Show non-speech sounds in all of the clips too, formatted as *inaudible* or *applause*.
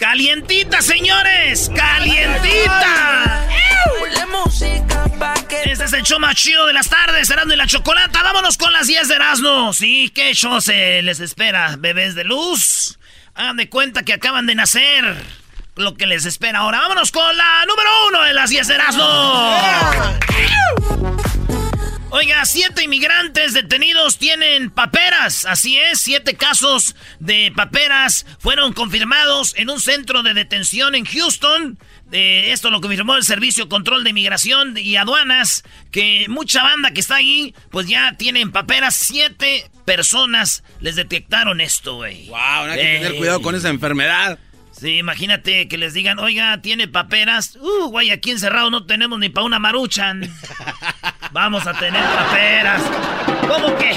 ¡Calientita, señores! ¡Calientita! Este es el show más chido de las tardes, Erasmo y la Chocolata. Vámonos con las 10 de Erasmo. Sí, ¿qué show se les espera? Bebés de luz. Hagan de cuenta que acaban de nacer. Lo que les espera ahora. Vámonos con la número uno de las 10 de Erasmo. Oiga, siete inmigrantes detenidos tienen paperas. Así es, siete casos de paperas fueron confirmados en un centro de detención en Houston. Eh, esto lo confirmó el Servicio Control de Inmigración y Aduanas, que mucha banda que está ahí, pues ya tienen paperas. Siete personas les detectaron esto, güey. Wow, hay que tener cuidado con esa enfermedad. Sí, imagínate que les digan, oiga, tiene paperas. Uh, güey, aquí encerrado no tenemos ni para una maruchan. *laughs* Vamos a tener paperas. ¿Cómo que?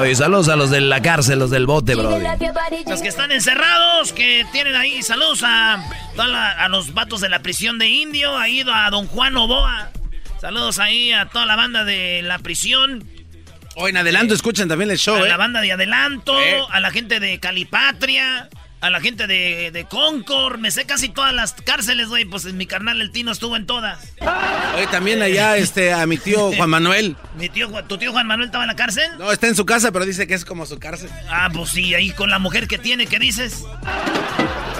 Oye, saludos a los de la cárcel, los del bote, bro. Los que están encerrados, que tienen ahí, saludos a, a los vatos de la prisión de Indio, ha ido a don Juan Oboa. Saludos ahí a toda la banda de la prisión. Hoy en adelanto escuchen también el show, a ¿eh? la banda de adelanto, a la gente de Calipatria a la gente de, de Concord. Me sé casi todas las cárceles, güey. Pues mi carnal el Tino estuvo en todas. Oye, también allá este, a mi tío Juan Manuel. *laughs* ¿Mi tío, ¿Tu tío Juan Manuel estaba en la cárcel? No, está en su casa, pero dice que es como su cárcel. Ah, pues sí, ahí con la mujer que tiene, ¿qué dices?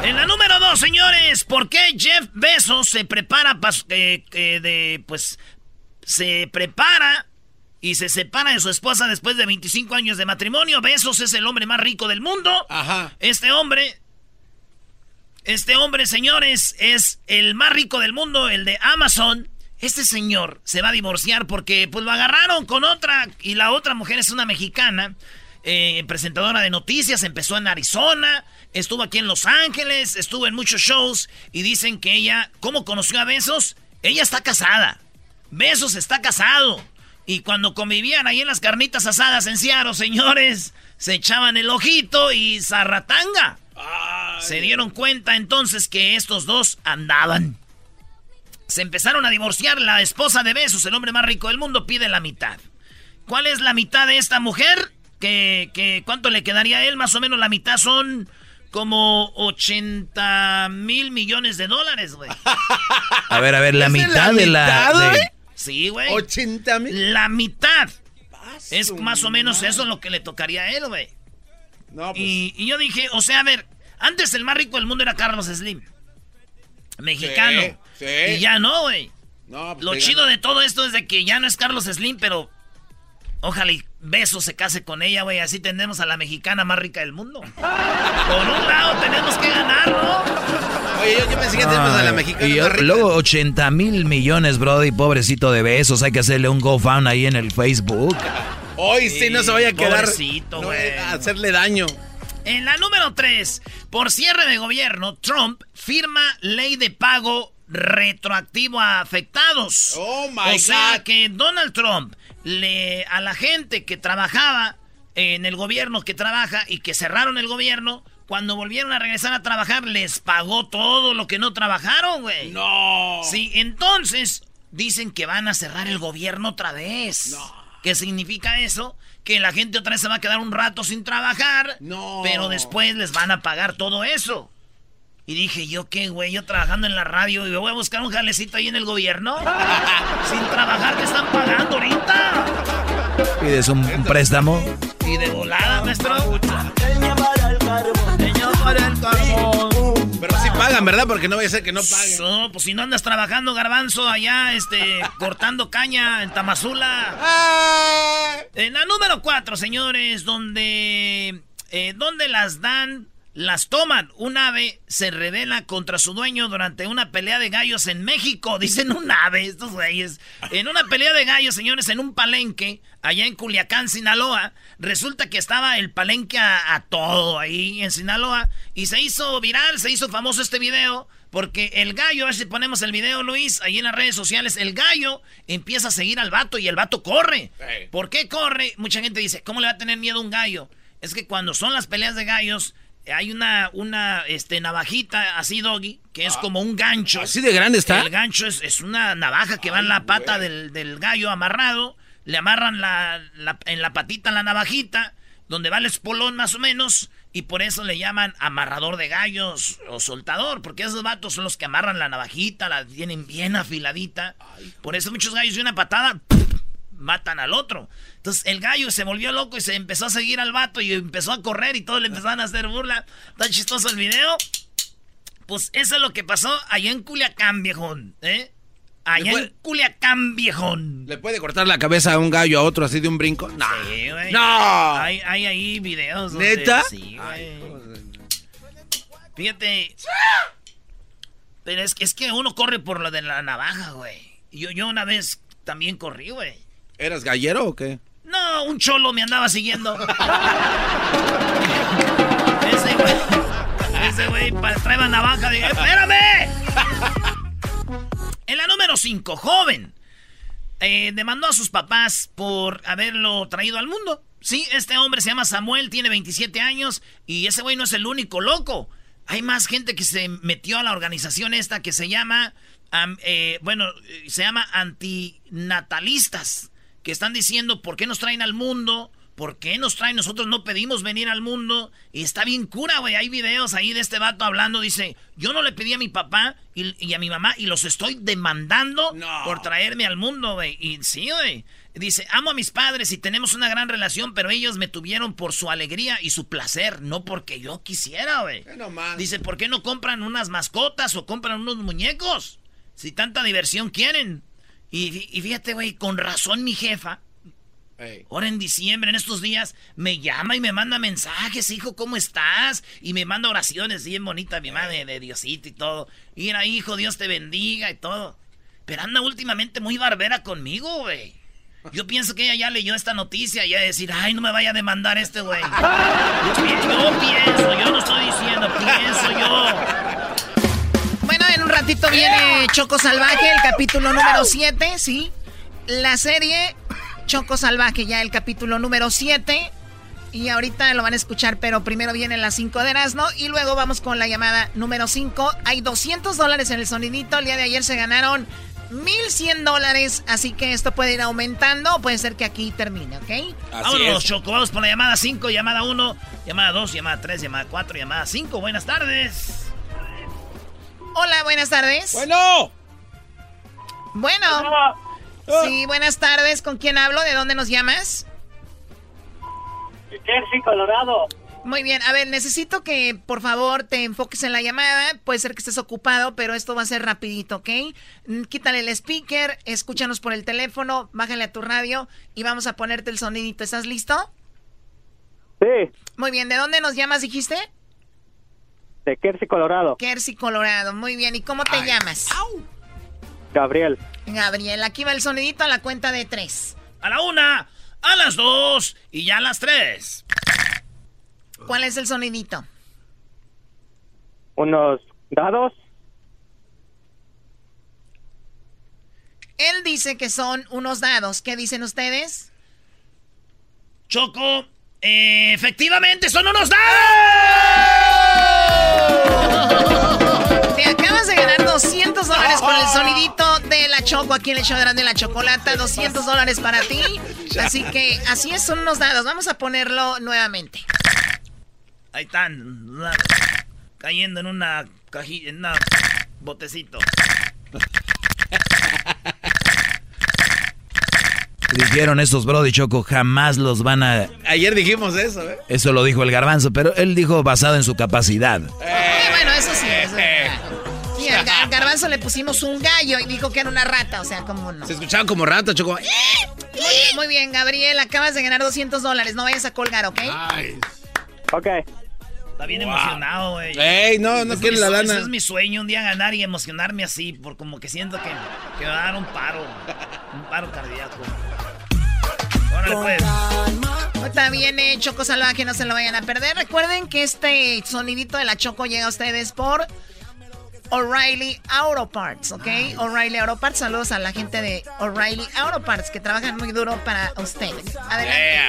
En la número dos, señores, ¿por qué Jeff Bezos se prepara para... Eh, de, pues, se prepara y se separa de su esposa después de 25 años de matrimonio. Besos es el hombre más rico del mundo. Ajá. Este hombre, este hombre, señores, es el más rico del mundo, el de Amazon. Este señor se va a divorciar porque pues lo agarraron con otra y la otra mujer es una mexicana. Eh, presentadora de noticias, empezó en Arizona, estuvo aquí en Los Ángeles, estuvo en muchos shows y dicen que ella, ¿cómo conoció a Besos? Ella está casada. Besos está casado. Y cuando convivían ahí en las carnitas asadas en Seattle, señores, se echaban el ojito y zarratanga. Se dieron cuenta entonces que estos dos andaban. Se empezaron a divorciar. La esposa de Besos, el hombre más rico del mundo, pide la mitad. ¿Cuál es la mitad de esta mujer? ¿Que, cuánto le quedaría a él? Más o menos la mitad son como 80 mil millones de dólares, güey. *laughs* A ver, a ver, la mitad, de la... Sí, güey. 80 mil. La mitad. Es más o menos eso lo que le tocaría a él, güey. No, pues. y, y yo dije, o sea, a ver, antes el más rico del mundo era Carlos Slim. Mexicano. Sí, sí. Y ya no, güey. No, pues Lo chido de todo esto es de que ya no es Carlos Slim, pero ojalá y Beso se case con ella, güey. Así tenemos a la mexicana más rica del mundo. Por un lado tenemos que ganar, ¿no? Oye, yo, yo pensé que tenemos a la mexicana y más rica. luego 80 mil millones, Brody, pobrecito de besos. Hay que hacerle un GoFund ahí en el Facebook. Hoy sí, no se vaya a quedar. pobrecito, güey. hacerle daño. En la número 3, por cierre de gobierno, Trump firma ley de pago retroactivo a afectados. Oh, my o sea God. que Donald Trump le a la gente que trabajaba en el gobierno que trabaja y que cerraron el gobierno, cuando volvieron a regresar a trabajar les pagó todo lo que no trabajaron, güey. No. Sí, entonces dicen que van a cerrar el gobierno otra vez. ¿Qué significa eso? Que la gente otra vez se va a quedar un rato sin trabajar. No. Pero después les van a pagar todo eso. Y dije, ¿yo qué, güey? Yo trabajando en la radio y me voy a buscar un jalecito ahí en el gobierno. *laughs* sin trabajar, ¿qué están pagando ahorita? Pides un, un préstamo. Y de volada, maestro. Leña para el carbón. Pero sí pagan, ¿verdad? Porque no vaya a ser que no paguen. No, pues si no andas trabajando, garbanzo, allá, este, *laughs* cortando caña en Tamazula. Ah. En la número 4, señores, donde, eh, donde las dan, las toman. Un ave se revela contra su dueño durante una pelea de gallos en México. *laughs* Dicen un ave, estos güeyes. En una pelea de gallos, señores, en un palenque, allá en Culiacán, Sinaloa. Resulta que estaba el palenque a, a todo ahí en Sinaloa. Y se hizo viral, se hizo famoso este video. Porque el gallo, a ver si ponemos el video, Luis, ahí en las redes sociales, el gallo empieza a seguir al vato y el vato corre. ¿Por qué corre? Mucha gente dice, ¿cómo le va a tener miedo un gallo? Es que cuando son las peleas de gallos, hay una, una este, navajita así, doggy, que es ah. como un gancho. ¿Así de grande está? El gancho es, una navaja que va en la pata del, gallo amarrado. Le amarran en la patita la navajita, donde va el espolón más o menos y por eso le llaman amarrador de gallos o soltador, porque esos vatos son los que amarran la navajita, la tienen bien afiladita. Por eso muchos gallos de una patada matan al otro. Entonces el gallo se volvió loco y se empezó a seguir al vato y empezó a correr y todos le empezaron a hacer burla. Está chistoso el video. Pues eso es lo que pasó allá en Culiacán, viejón. ¿eh? Allá en Culiacán, viejón. ¿Le puede cortar la cabeza a un gallo a otro así de un brinco? No. Sí, güey. No. Hay, hay, ahí videos. ¿Neta? Sí, güey. Fíjate. Pero es que, es que uno corre por lo de la navaja, güey. Yo, yo una vez también corrí, güey. ¿Eras gallero o qué? No, un cholo me andaba siguiendo. *laughs* ese güey. Ese güey traeba navaja. Dije, ¡espérame! En la número 5, joven. Eh, demandó a sus papás por haberlo traído al mundo. Sí, este hombre se llama Samuel, tiene 27 años y ese güey no es el único loco. Hay más gente que se metió a la organización esta que se llama, eh, bueno, se llama antinatalistas, que están diciendo por qué nos traen al mundo ¿Por qué nos traen? Nosotros no pedimos venir al mundo. Y está bien cura, güey. Hay videos ahí de este vato hablando. Dice, yo no le pedí a mi papá y, a mi mamá y los estoy demandando por traerme al mundo, güey. Y sí, güey. Dice, amo a mis padres y tenemos una gran relación, pero ellos me tuvieron por su alegría y su placer, no porque yo quisiera, güey. Dice, ¿por qué no compran unas mascotas o compran unos muñecos? Si tanta diversión quieren. Y, y fíjate, güey, con razón mi jefa Ahora en diciembre, en estos días, me llama y me manda mensajes, hijo, ¿cómo estás? Y me manda oraciones bien bonitas, mi madre, de Diosito y todo. Mira, hijo, Dios te bendiga y todo. Pero anda últimamente muy barbera conmigo, güey. Yo pienso que ella ya leyó esta noticia y ya decir, ay, no me vaya a demandar este güey. *laughs* Yo, pienso, yo no estoy diciendo, pienso yo. Ratito viene Choco Salvaje, el capítulo número 7, ¿sí? La serie Choco Salvaje, ya el capítulo número 7. Y ahorita lo van a escuchar, pero primero vienen las 5 de Erasmo y luego vamos con la llamada número 5. Hay 200 dólares en el sonidito. El día de ayer se ganaron 1100 dólares, así que esto puede ir aumentando puede ser que aquí termine, ¿ok? Vámonos, Choco. Vamos por la llamada 5, llamada 1, llamada 2, llamada 3, llamada 4, llamada 5. Buenas tardes. Hola, buenas tardes. Bueno. Bueno. Sí, buenas tardes. ¿Con quién hablo? ¿De dónde nos llamas? De Kersey, Colorado. Muy bien, a ver, necesito que por favor te enfoques en la llamada. Puede ser que estés ocupado, pero esto va a ser rapidito, ¿ok? Mm, quítale el speaker, escúchanos por el teléfono, bájale a tu radio y vamos a ponerte el sonidito. ¿Estás listo? Sí. Muy bien, ¿de dónde nos llamas, dijiste? De Kersey, Colorado. Kersey, Colorado. Muy bien, ¿y cómo te llamas? Gabriel. Gabriel, aquí va el sonidito a la cuenta de tres. A la una, a las dos y ya a las tres. ¿Cuál es el sonidito? Unos dados. Él dice que son unos dados. ¿Qué dicen ustedes? Choco, eh, efectivamente son unos dados. Te acabas de ganar 200 dólares por el sonidito de la Choco aquí en el show de la chocolata. 200 dólares para ti. *laughs* Así que así es, son unos dados. Vamos a ponerlo nuevamente. Ahí están. Cayendo en una cajilla, en un botecito. Dijeron estos Brody Choco, jamás los van a... Ayer dijimos eso, ¿eh? Eso lo dijo el garbanzo, pero él dijo basado en su capacidad. Eh, bueno, eso sí. Eso eh. Sí, al, garbanzo le pusimos un gallo y dijo que era una rata, o sea, como no. Se escuchaban como rata, Choco. Muy, bien, Gabriel, acabas de ganar 200 dólares, no vayas a colgar, ¿ok? Nice. Ok. Está bien emocionado, güey. Ey, no, no quiere la lana. Ese es mi sueño, un día ganar y emocionarme así, por como que siento que, que me va a dar un paro, un paro cardíaco. Órale, pues. Está bien, eh, Choco Salvaje, no se lo vayan a perder. Recuerden que este sonidito de la Choco llega a ustedes por O'Reilly Auto Parts, ¿ok? O'Reilly Auto Parts, saludos a la gente de O'Reilly Auto Parts que trabajan muy duro para ustedes. Adelante.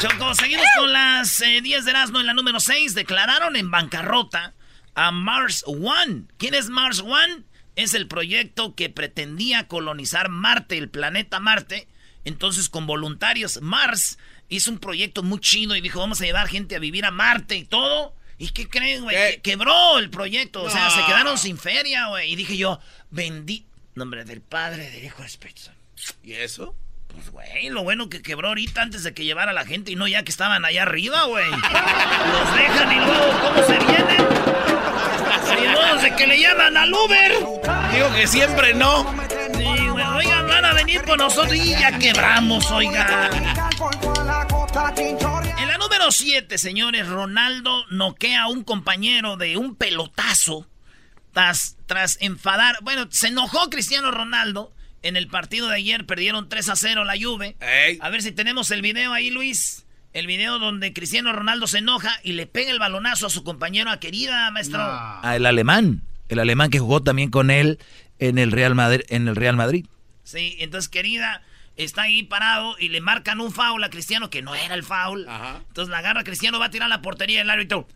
Choco, seguimos con las 10 de Erasmo en la número 6. Declararon en bancarrota a Mars One. ¿Quién es Mars One? Es el proyecto que pretendía colonizar Marte, el planeta Marte. Entonces, con voluntarios, Mars hizo un proyecto muy chido y dijo, vamos a llevar gente a vivir a Marte y todo. ¿Y qué creen, güey? quebró el proyecto. O sea, se quedaron sin feria, güey. Y dije yo, bendito. Nombre del Padre, del Hijo, del Espíritu ¿Y eso? Pues, güey, lo bueno que quebró ahorita antes de que llevara a la gente y no ya que estaban allá arriba, güey. Los dejan y luego, ¿cómo se vienen? Y luego de que le llaman al Uber. Digo que siempre no. Por nosotros y ya quebramos, oigan. En la número 7, señores, Ronaldo noquea a un compañero de un pelotazo tras, tras enfadar. Bueno, se enojó Cristiano Ronaldo en el partido de ayer perdieron 3 a 0 la Juve. A ver si tenemos el video ahí, Luis. El video donde Cristiano Ronaldo se enoja y le pega el balonazo a su compañero a querida, maestro. A el alemán. El alemán que jugó también con él en el Real Madrid. En el Real Madrid. Sí, entonces querida está ahí parado y le marcan un foul a Cristiano que no era el foul. Entonces la agarra Cristiano, va a tirar la portería del árbitro.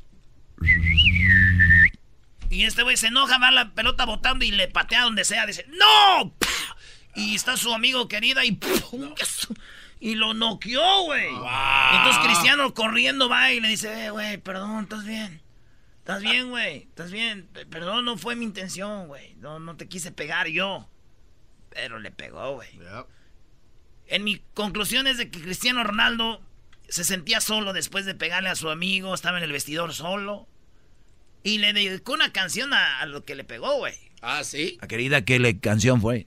Y este güey se enoja, va la pelota botando y le patea donde sea. Dice, ¡No! Y está su amigo querida y... Y lo noqueó, güey. Entonces Cristiano corriendo va y le dice, eh, güey, perdón, ¿estás bien? ¿Estás bien, güey? ¿Estás bien? Perdón, no fue mi intención, güey. No, no te quise pegar yo. Pero le pegó, güey. En mi conclusión es de que Cristiano Ronaldo se sentía solo después de pegarle a su amigo, estaba en el vestidor solo. Y le dedicó una canción a, lo que le pegó, güey. Ah, sí. A querida, ¿qué le canción fue?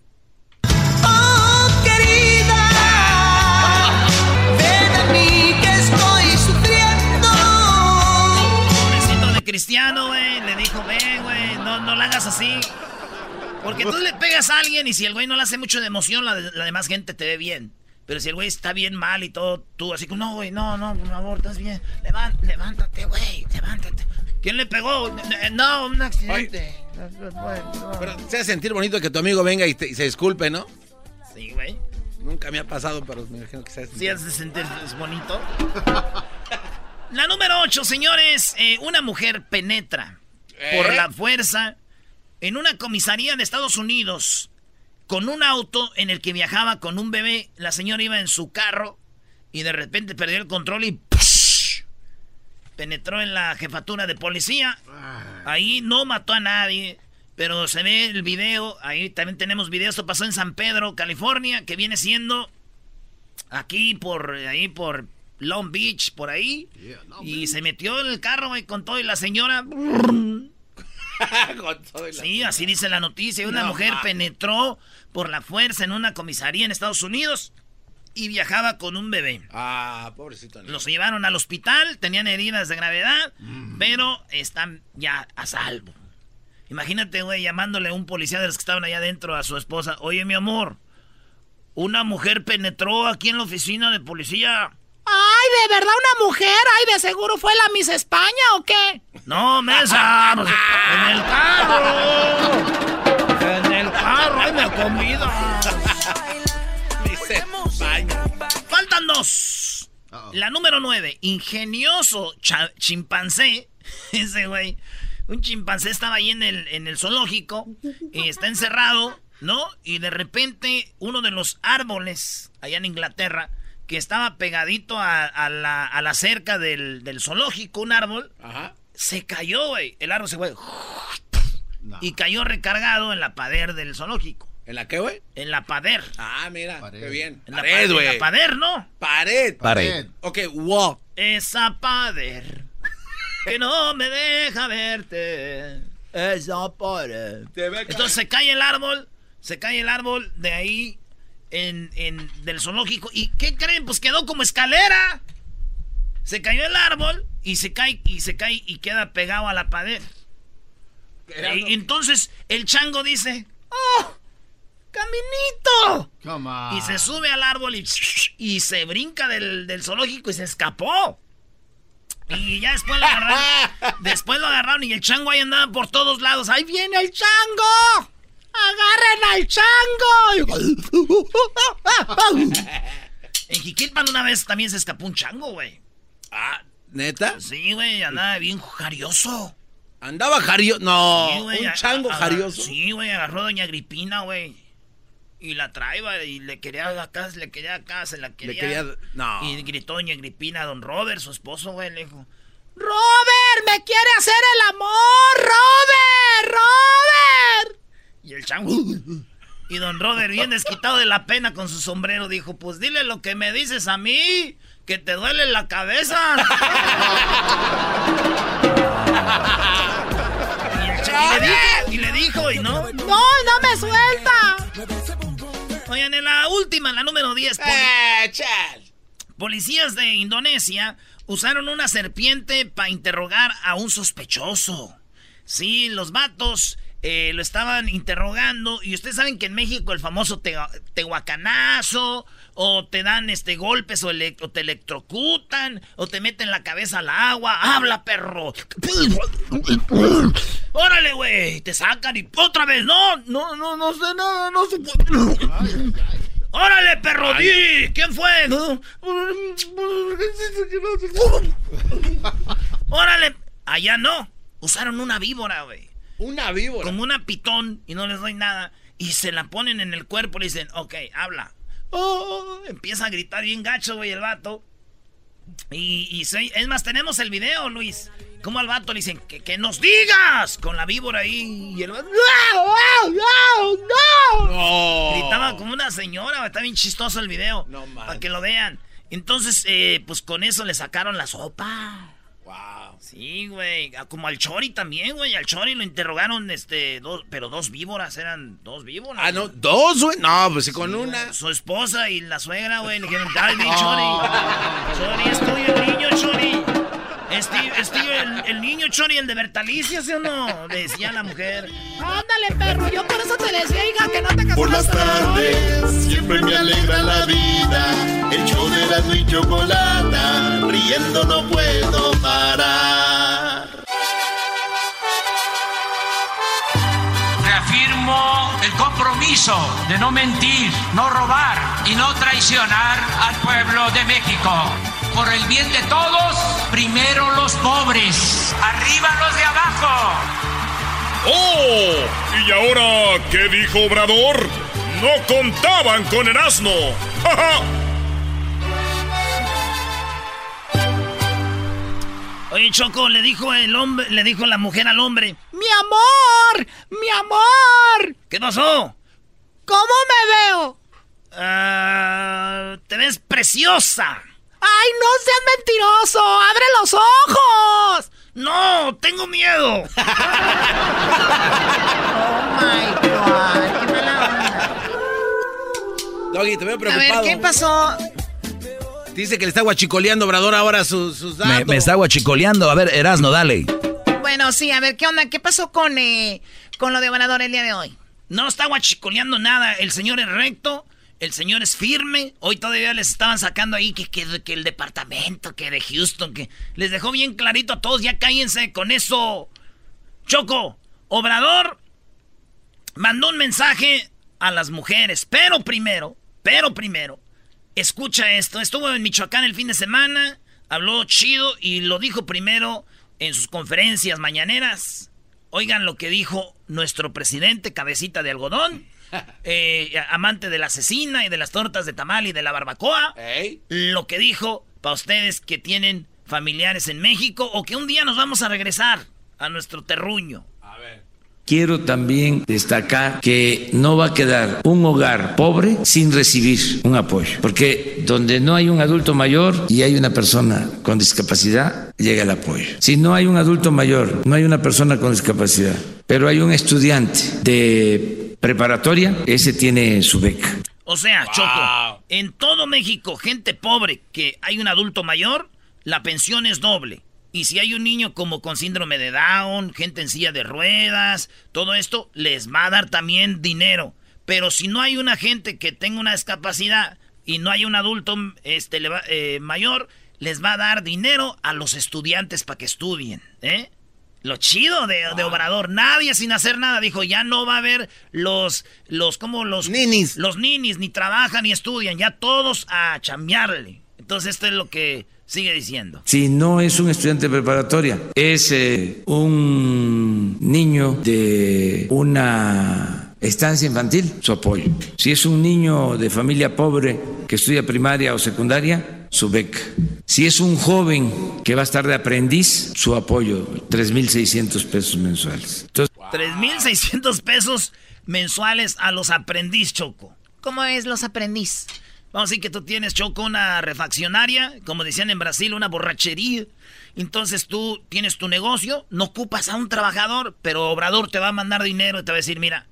que estoy sufriendo. Pobrecito de Cristiano, güey. Le dijo, ven, güey, no, no la hagas así. Porque tú le pegas a alguien y si el güey no le hace mucho de emoción, la, demás gente te ve bien. Pero si el güey está bien mal y todo, tú así como, no, güey, no, no, por favor, estás bien. levántate, güey, levántate. ¿Quién le pegó? No, un accidente. Pero te hace sentir bonito que tu amigo venga y, y se disculpe, ¿no? Sí, güey. Nunca me ha pasado, pero me imagino que se Sí, has de sentir es bonito. La número 8, señores. Eh, una mujer penetra por ¿Eh? la fuerza en una comisaría de Estados Unidos con un auto en el que viajaba con un bebé. La señora iba en su carro y de repente perdió el control y penetró en la jefatura de policía. Ahí no mató a nadie. Pero se ve el video, ahí también tenemos video, esto pasó en San Pedro, California, que viene siendo aquí por, ahí por Long Beach, por ahí. y se metió en el carro, y con todo, y la señora... *laughs* sí, así dice la noticia. Una mujer penetró por la fuerza en una comisaría en Estados Unidos y viajaba con un bebé. Ah, pobrecito. Los llevaron al hospital, tenían heridas de gravedad, mm. pero están ya a salvo. Imagínate, güey, llamándole a un policía de los que estaban allá adentro a su esposa. Oye, mi amor, una mujer penetró aquí en la oficina de policía. Ay, ¿de verdad una mujer? Ay, de seguro fue la Miss España o qué? No, mesa, *laughs* pues, en el carro. En el carro, hay la comida. Miss España. Faltan dos. La número nueve, ingenioso chimpancé. *laughs* Ese güey un chimpancé estaba ahí en el, en el zoológico y está encerrado, ¿no? Y de repente uno de los árboles allá en Inglaterra, que estaba pegadito a, la, cerca del, zoológico, un árbol, se cayó, güey. El árbol se fue. Y cayó recargado en la pader del zoológico. ¿En la qué, güey? En la pader. Ah, mira, qué bien. En pared, güey. En la pader, ¿no? Pared. Pared. Ok, wow. Esa pader que no me deja verte. Esa pared. Entonces se cae el árbol, se cae el árbol de ahí en, en, del zoológico. ¿Y qué creen? Pues quedó como escalera. Se cayó el árbol y se cae y se cae y queda pegado a la pared. Y entonces el chango dice, ¡Oh! ¡Caminito! Y se sube al árbol y, y se brinca del, del zoológico y se escapó. Y ya después lo agarraron. *laughs* después lo agarraron y el chango ahí andaba por todos lados. ¡Ahí viene el chango! ¡Agarren al chango! *laughs* en Jiquilpan una vez también se escapó un chango, güey. Ah, ¿neta? Sí, güey, andaba bien jarioso. ¿Andaba jarioso? No, Sí, un chango jarioso. Sí, güey, agarró a Doña Agripina, güey. Y la traía y le quería acá, le quería acá, se la quería. quería- no. Y gritó Doña Agripina a don Robert, su esposo, güey, le dijo: ¡Robert, me quiere hacer el amor! ¡Robert! ¡Robert! Y el chango. Y don Robert, bien desquitado de la pena con su sombrero, dijo: Pues dile lo que me dices a mí, que te duele la cabeza. Y, el cha- y le dijo, y le dijo, y no. ¡No, no me suelta! Oigan, en la última, en la número 10, poli- Eh, chal. policías de Indonesia usaron una serpiente para interrogar a un sospechoso. Sí, los vatos eh, lo estaban interrogando y ustedes saben que en México el famoso te- tehuacanazo o te dan este golpes o, ele- o te electrocutan o te meten la cabeza al agua. ¡Habla, perro! ¡Órale, güey! Te sacan y otra vez. No, no, no, no sé nada, no puede. ¡Órale, perro! ¡Di! ¿Quién fue? ¡Órale! Allá no. Usaron una víbora, güey. Una víbora. Como una pitón y no les doy nada. Y se la ponen en el cuerpo y le dicen, ok, habla. Oh, empieza a gritar bien gacho, güey, el vato. Y, y se- es más, tenemos el video, Luis. Como al vato le dicen, que, que nos digas con la víbora ahí. Y el vato, ¡No, no, no, no! Gritaba como una señora, está bien chistoso el video. No manches. Para que lo vean. Entonces, eh, pues con eso le sacaron la sopa. Wow. Sí, güey. Ah, Como al Chori también, güey. Al Chori lo interrogaron, este, dos, pero dos víboras, eran dos víboras. Ah, no, dos, güey. No, pues sí, con una. Su esposa y la suegra, güey, le dijeron, dale, *laughs* Chori. Chori, es tuyo el niño, Chori. Es tío el, el niño, Chori, el de Bertalicia, ¿sí o no? Decía la mujer. Ándale, perro, yo por eso te decía, hija, que no te Por las tardes siempre me alegra la vida. El show de Erasmo y Chocolata, riendo no puedo parar. Reafirmo el compromiso de no mentir, no robar y no traicionar al pueblo de México. Por el bien de todos, primero los pobres, arriba los de abajo. ¡Oh! ¿Y ahora qué dijo Obrador? No contaban con el asno. ¡Ja, ja! Oye, Choco, le dijo el hombre, le dijo la mujer al hombre, ¡Mi amor! ¡Mi amor! ¿Qué pasó? ¿Cómo me veo? Ah, te ves preciosa. ¡Ay, no seas mentiroso! ¡Abre los ojos! ¡No! ¡Tengo miedo! *laughs* Oh my God, qué mala onda. Doggy, te veo A preocupado. ver, ¿qué pasó? Dice que le está guachicoleando Obrador ahora sus, sus datos. Me, me está guachicoleando. A ver, Erasno, dale. Bueno, sí, a ver, ¿qué onda? ¿Qué pasó con, eh, con lo de Obrador el día de hoy? No está guachicoleando nada. El señor es recto. El señor es firme. Hoy todavía les estaban sacando ahí que, que, el departamento, que de Houston, que les dejó bien clarito a todos. Ya cállense con eso. Choco, Obrador mandó un mensaje a las mujeres. Pero primero, pero primero, escucha esto. Estuvo en Michoacán el fin de semana. Habló chido y lo dijo primero en sus conferencias mañaneras. Oigan lo que dijo nuestro presidente, cabecita de algodón, *laughs* eh, amante de la asesina y de las tortas de tamal y de la barbacoa. Lo que dijo para ustedes que tienen familiares en México o que un día nos vamos a regresar a nuestro terruño. Quiero también destacar que no va a quedar un hogar pobre sin recibir un apoyo, porque donde no hay un adulto mayor y hay una persona con discapacidad, llega el apoyo. Si no hay un adulto mayor, no hay una persona con discapacidad, pero hay un estudiante de preparatoria, ese tiene su beca. O sea, Choco, en todo México, gente pobre que hay un adulto mayor, la pensión es doble. Y si hay un niño como con síndrome de Down, gente en silla de ruedas, todo esto les va a dar también dinero. Pero si no hay una gente que tenga una discapacidad y no hay un adulto este, le va- eh, mayor, les va a dar dinero a los estudiantes para que estudien, ¿eh? Lo chido de, de, Obrador, nadie sin hacer nada dijo, ya no va a haber los, los, como los ninis, los ninis ni trabajan ni estudian, ya todos a chambearle. Entonces esto es lo que sigue diciendo. Si no es un estudiante de preparatoria, es eh, un niño de una estancia infantil, su apoyo. Si es un niño de familia pobre que estudia primaria o secundaria, su beca. Si es un joven que va a estar de aprendiz, su apoyo, 3.600 pesos mensuales. Entonces, 3.600 pesos mensuales a los aprendiz, Choco. ¿Cómo es los aprendiz? Vamos a decir que tú tienes, Choco, una refaccionaria, como decían en Brasil, una borrachería. Entonces tú tienes tu negocio, no ocupas a un trabajador, pero Obrador te va a mandar dinero y te va a decir, mira,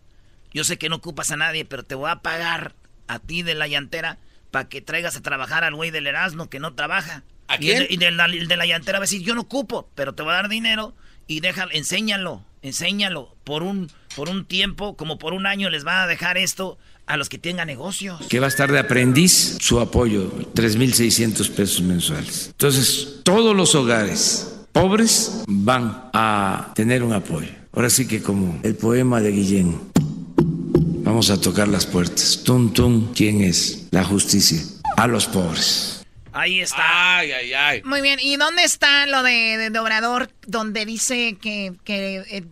yo sé que no ocupas a nadie, pero te voy a pagar a ti de la llantera para que traigas a trabajar al güey del Erasmo que no trabaja. ¿A quién? Y, de, la, de la llantera va a decir, yo no ocupo, pero te voy a dar dinero y déjalo, enséñalo, enséñalo. Por un, por un tiempo, como por un año, les va a dejar esto a los que tengan negocios. Que va a estar de aprendiz, su apoyo, 3.600 pesos mensuales. Entonces, todos los hogares pobres van a tener un apoyo. Ahora sí que como el poema de Guillén, vamos a tocar las puertas. Tum, tum, ¿quién es? La justicia. A los pobres. Ahí está. Ay, ay, ay. Muy bien, ¿y dónde está lo de, de, de Obrador donde dice que, que eh,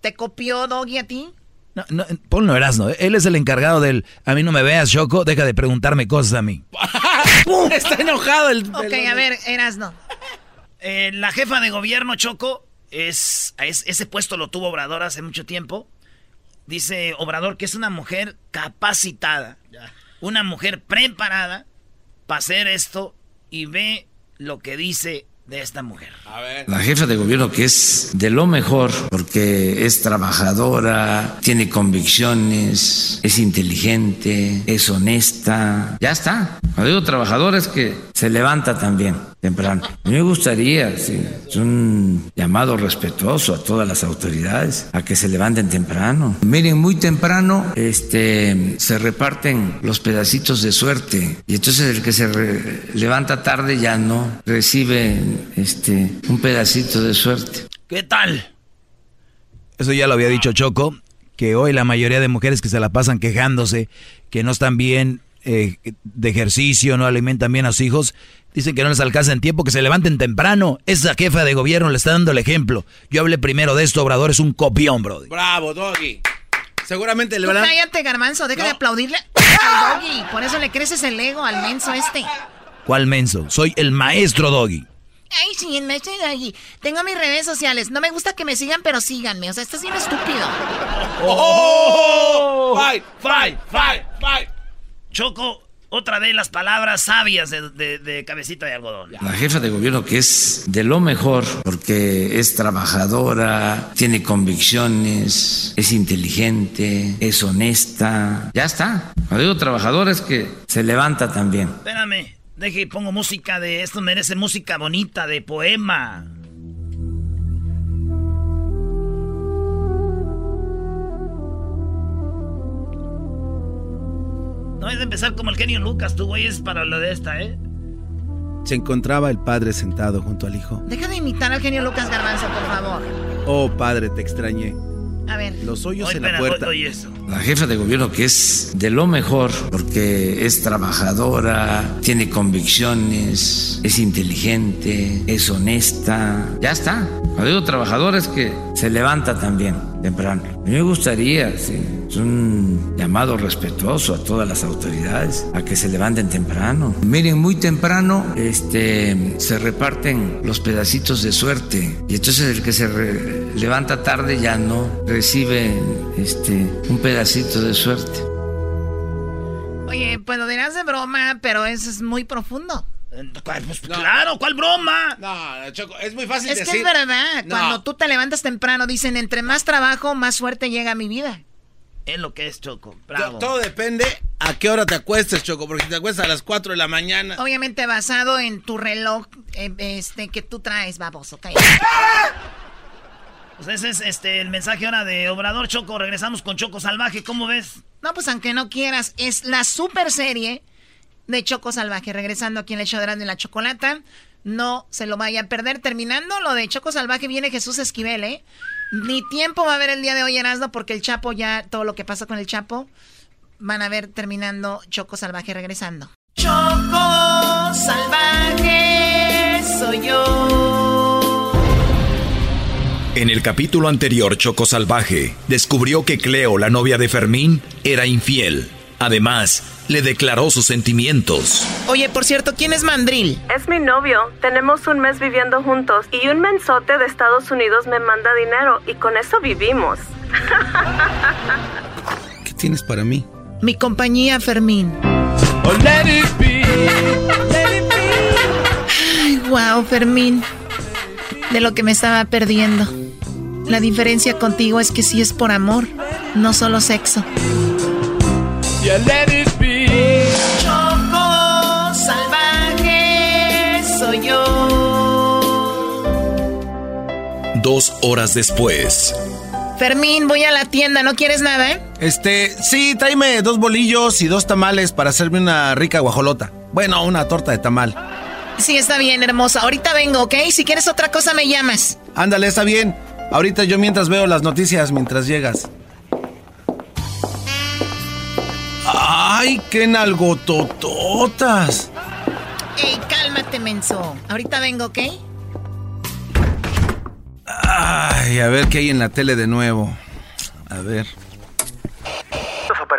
te copió Doggy a ti? No, no, ponlo Erasno. Él es el encargado del. A mí no me veas, Choco. Deja de preguntarme cosas a mí. *laughs* Está enojado el. Ok, a ver, Erasno. Eh, la jefa de gobierno, Choco, es, es, ese puesto lo tuvo Obrador hace mucho tiempo. Dice Obrador que es una mujer capacitada, una mujer preparada para hacer esto y ve lo que dice de esta mujer. A ver. La jefa de gobierno que es de lo mejor porque es trabajadora, tiene convicciones, es inteligente, es honesta. Ya está. Cuando digo trabajadora es que se levanta también temprano. A mí me gustaría, sí, es un llamado respetuoso a todas las autoridades a que se levanten temprano. Miren, muy temprano este, se reparten los pedacitos de suerte y entonces el que se re- levanta tarde ya no recibe este, un pedacito de suerte. ¿Qué tal? Eso ya lo había dicho Choco, que hoy la mayoría de mujeres que se la pasan quejándose, que no están bien eh, de ejercicio, no alimentan bien a sus hijos, dicen que no les alcanza en tiempo, que se levanten temprano. Esa jefa de gobierno le está dando el ejemplo. Yo hablé primero de esto, Obrador es un copión, bro. Bravo, Doggy. Seguramente le van a. cállate, Garbanzo, deja de aplaudirle al Doggy. Por eso le creces el ego al menso este. ¿Cuál menso? Soy el maestro Doggy. Ay, sí, el maestro Doggy. Tengo mis redes sociales. No me gusta que me sigan, pero síganme. O sea, estás bien estúpido. ¡Oh! ¡Fight, fight, fight, fight! Choco, otra de las palabras sabias de, de- de cabecita de algodón. La jefa de gobierno que es de lo mejor porque es trabajadora, tiene convicciones, es inteligente, es honesta. Ya está. Cuando digo trabajadora es que se levanta también. Espérame, deje y pongo música de esto, merece música bonita, de poema. Es de empezar como el genio Lucas, tú güey es para lo de esta, ¿eh? Se encontraba el padre sentado junto al hijo. Deja de imitar al genio Lucas Garbanzo, por favor. Oh, padre, te extrañé. A ver. Los hoyos Oye, en la puerta. eso. La jefa de gobierno que es de lo mejor porque es trabajadora, tiene convicciones, es inteligente, es honesta. Ya está. Cuando digo trabajadora es que se levanta también temprano. A mí me gustaría, sí, es un llamado respetuoso a todas las autoridades a que se levanten temprano. Miren, muy temprano este, se reparten los pedacitos de suerte y entonces el que se re- levanta tarde ya no recibe este, un pedacito de suerte. Oye, pues lo dirás de broma, pero eso es muy profundo. ¿Cuál? Pues, Claro, ¿cuál broma? No, no, Choco, es muy fácil Es que decir. es verdad. No. Cuando tú te levantas temprano, dicen, entre más trabajo, más suerte llega a mi vida. Es lo que es Choco, bravo. Todo depende a qué hora te acuestes, Choco, porque si te acuestas a las 4 de la mañana. Obviamente basado en tu reloj eh, este, que tú traes, baboso. cállate. *laughs* Pues ese es este, el mensaje ahora de Obrador Choco. Regresamos con Choco Salvaje, ¿cómo ves? No, pues aunque no quieras, es la super serie de Choco Salvaje. Regresando aquí en el show de Erasmo la Chocolata. No se lo vaya a perder. Terminando lo de Choco Salvaje, viene Jesús Esquivel, ¿eh? Ni tiempo va a haber el día de hoy en Asno porque el Chapo ya, todo lo que pasa con el Chapo, van a ver terminando Choco Salvaje regresando. Choco Salvaje soy yo. En el capítulo anterior, Choco Salvaje descubrió que Cleo, la novia de Fermín, era infiel. Además, le declaró sus sentimientos. Oye, por cierto, ¿quién es Mandril? Es mi novio. Tenemos un mes viviendo juntos y un mensote de Estados Unidos me manda dinero y con eso vivimos. *laughs* ¿Qué tienes para mí? Mi compañía, Fermín. Oh, let it be, Ay, wow, Fermín. De lo que me estaba perdiendo. La diferencia contigo es que sí es por amor, no solo sexo. Yeah, let it be. Choco salvaje soy yo. Dos horas después. Fermín, voy a la tienda, ¿no quieres nada, eh? Este, sí, tráeme dos bolillos y dos tamales para hacerme una rica guajolota. Bueno, una torta de tamal. Sí, está bien, hermosa. Ahorita vengo, ¿ok? Si quieres otra cosa, me llamas. Ándale, está bien. Ahorita yo mientras veo las noticias mientras llegas. ¡Ay, qué nalgotototas! Ey, cálmate, menso. Ahorita vengo, ¿ok? Ay, a ver qué hay en la tele de nuevo. A ver.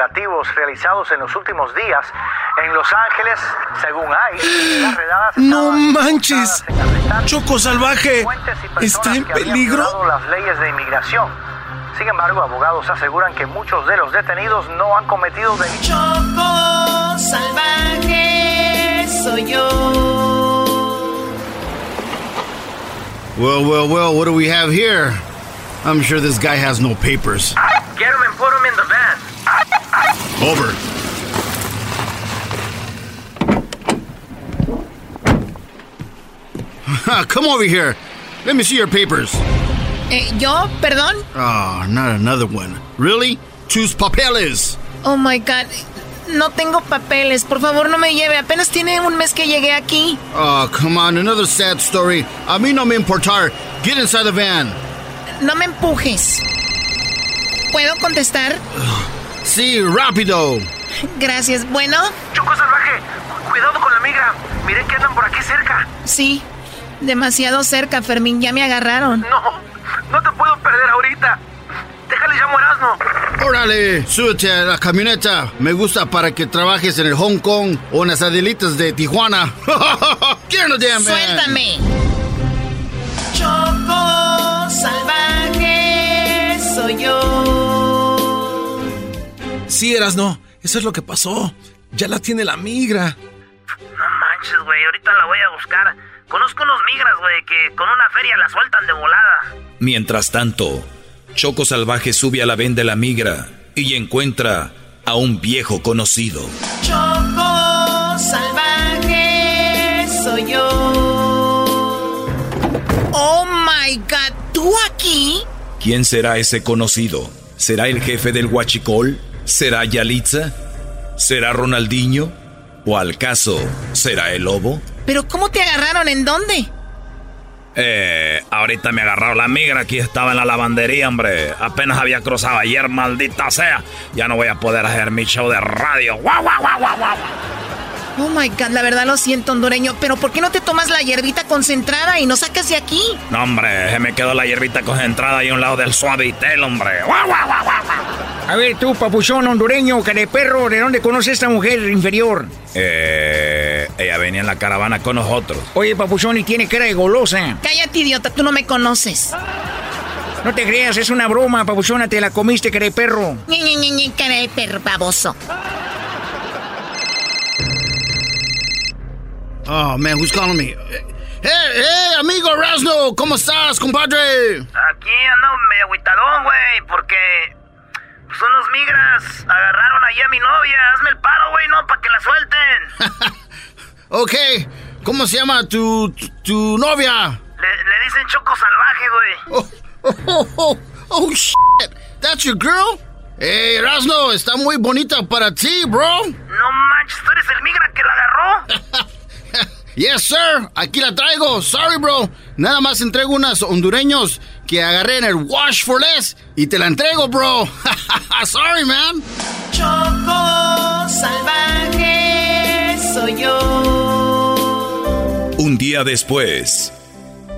Operativos realizados en los últimos días en Los Ángeles, según hay, las redadas ¡No manches! ¡Choco salvaje! ¿Está en peligro? las leyes de inmigración. Sin embargo, abogados aseguran que muchos de los detenidos no han cometido delitos. Choco salvaje soy yo. Well, well, well, what do we have here? I'm sure this guy has no papers. Get him and put him in the van. Over. Come over here. Let me see your papers. Eh, ¿Yo? ¿Perdón? Oh, not another one. Really? Tus papeles. Oh my god. No tengo papeles. Por favor, no me lleve. Apenas tiene un mes que llegué aquí. Oh, come on, another sad story. A mí no me importar. Get inside the van. No me empujes. ¿Puedo contestar? Sí, rápido. Gracias. Bueno, Choco salvaje, cuidado con la migra. Miren que andan por aquí cerca. sí. Demasiado cerca, Fermín. Ya me agarraron. No, no te puedo perder ahorita. Déjale llamo a Erasmo. Órale, súbete a la camioneta. Me gusta para que trabajes en el Hong Kong o en las adelitas de Tijuana. Get the damn. Suéltame. Choco salvaje soy yo. Sí, no. Eso es lo que pasó. Ya la tiene la migra. No manches, güey, ahorita la voy a buscar. Conozco unos migras, güey, que con una feria la sueltan de volada. Mientras tanto, Choco Salvaje sube a la ven de la migra y encuentra a un viejo conocido. Choco salvaje soy yo. Oh my god, ¿tú aquí? ¿Quién será ese conocido? ¿Será el jefe del Huachicol? ¿Será Yalitza? ¿Será Ronaldinho? ¿O al caso, será el lobo? ¿Pero cómo te agarraron? ¿En dónde? Eh, ahorita me agarró la migra, aquí estaba en la lavandería, hombre. Apenas había cruzado ayer, maldita sea. Ya no voy a poder hacer mi show de radio. ¡Guau, guau, guau, guau, guau! Oh my god, la verdad lo siento, hondureño. Pero ¿por qué no te tomas la hierbita concentrada y no sacas de aquí? No, hombre, se me quedó la hierbita concentrada ahí a un lado del suavitel, hombre. ¡Guau, guau, guau, guau! A ver, tú, papuchón hondureño, de perro, ¿de dónde conoces a esta mujer inferior? Eh, ella venía en la caravana con nosotros. Oye, papuchón, y tiene cara de golosa. Cállate, idiota, tú no me conoces. No te creas, es una broma, papuchona, te la comiste, de perro. Ñe, Ñe, Ñe, cara de perro baboso. Oh, man, who's calling me? Hey, hey, amigo Rasno, ¿cómo estás, compadre? Aquí ando medio agüitadón, güey, porque pues, unos migras agarraron allí a mi novia. Hazme el paro, güey, no, para que la suelten. *laughs* Ok, ¿cómo se llama tu, tu, tu novia? Le, le dicen choco salvaje, güey. Oh, oh, oh, oh, shit. That's your girl? Hey, Rasno, está muy bonita para ti, bro. No manches, tú eres el migra que la agarró. *laughs* Yes, sir. Aquí la traigo. Sorry, bro. Nada más entrego unas hondureños que agarré en el Wash for Less y te la entrego, bro. *laughs* Sorry, man. Choco salvaje soy yo. Un día después.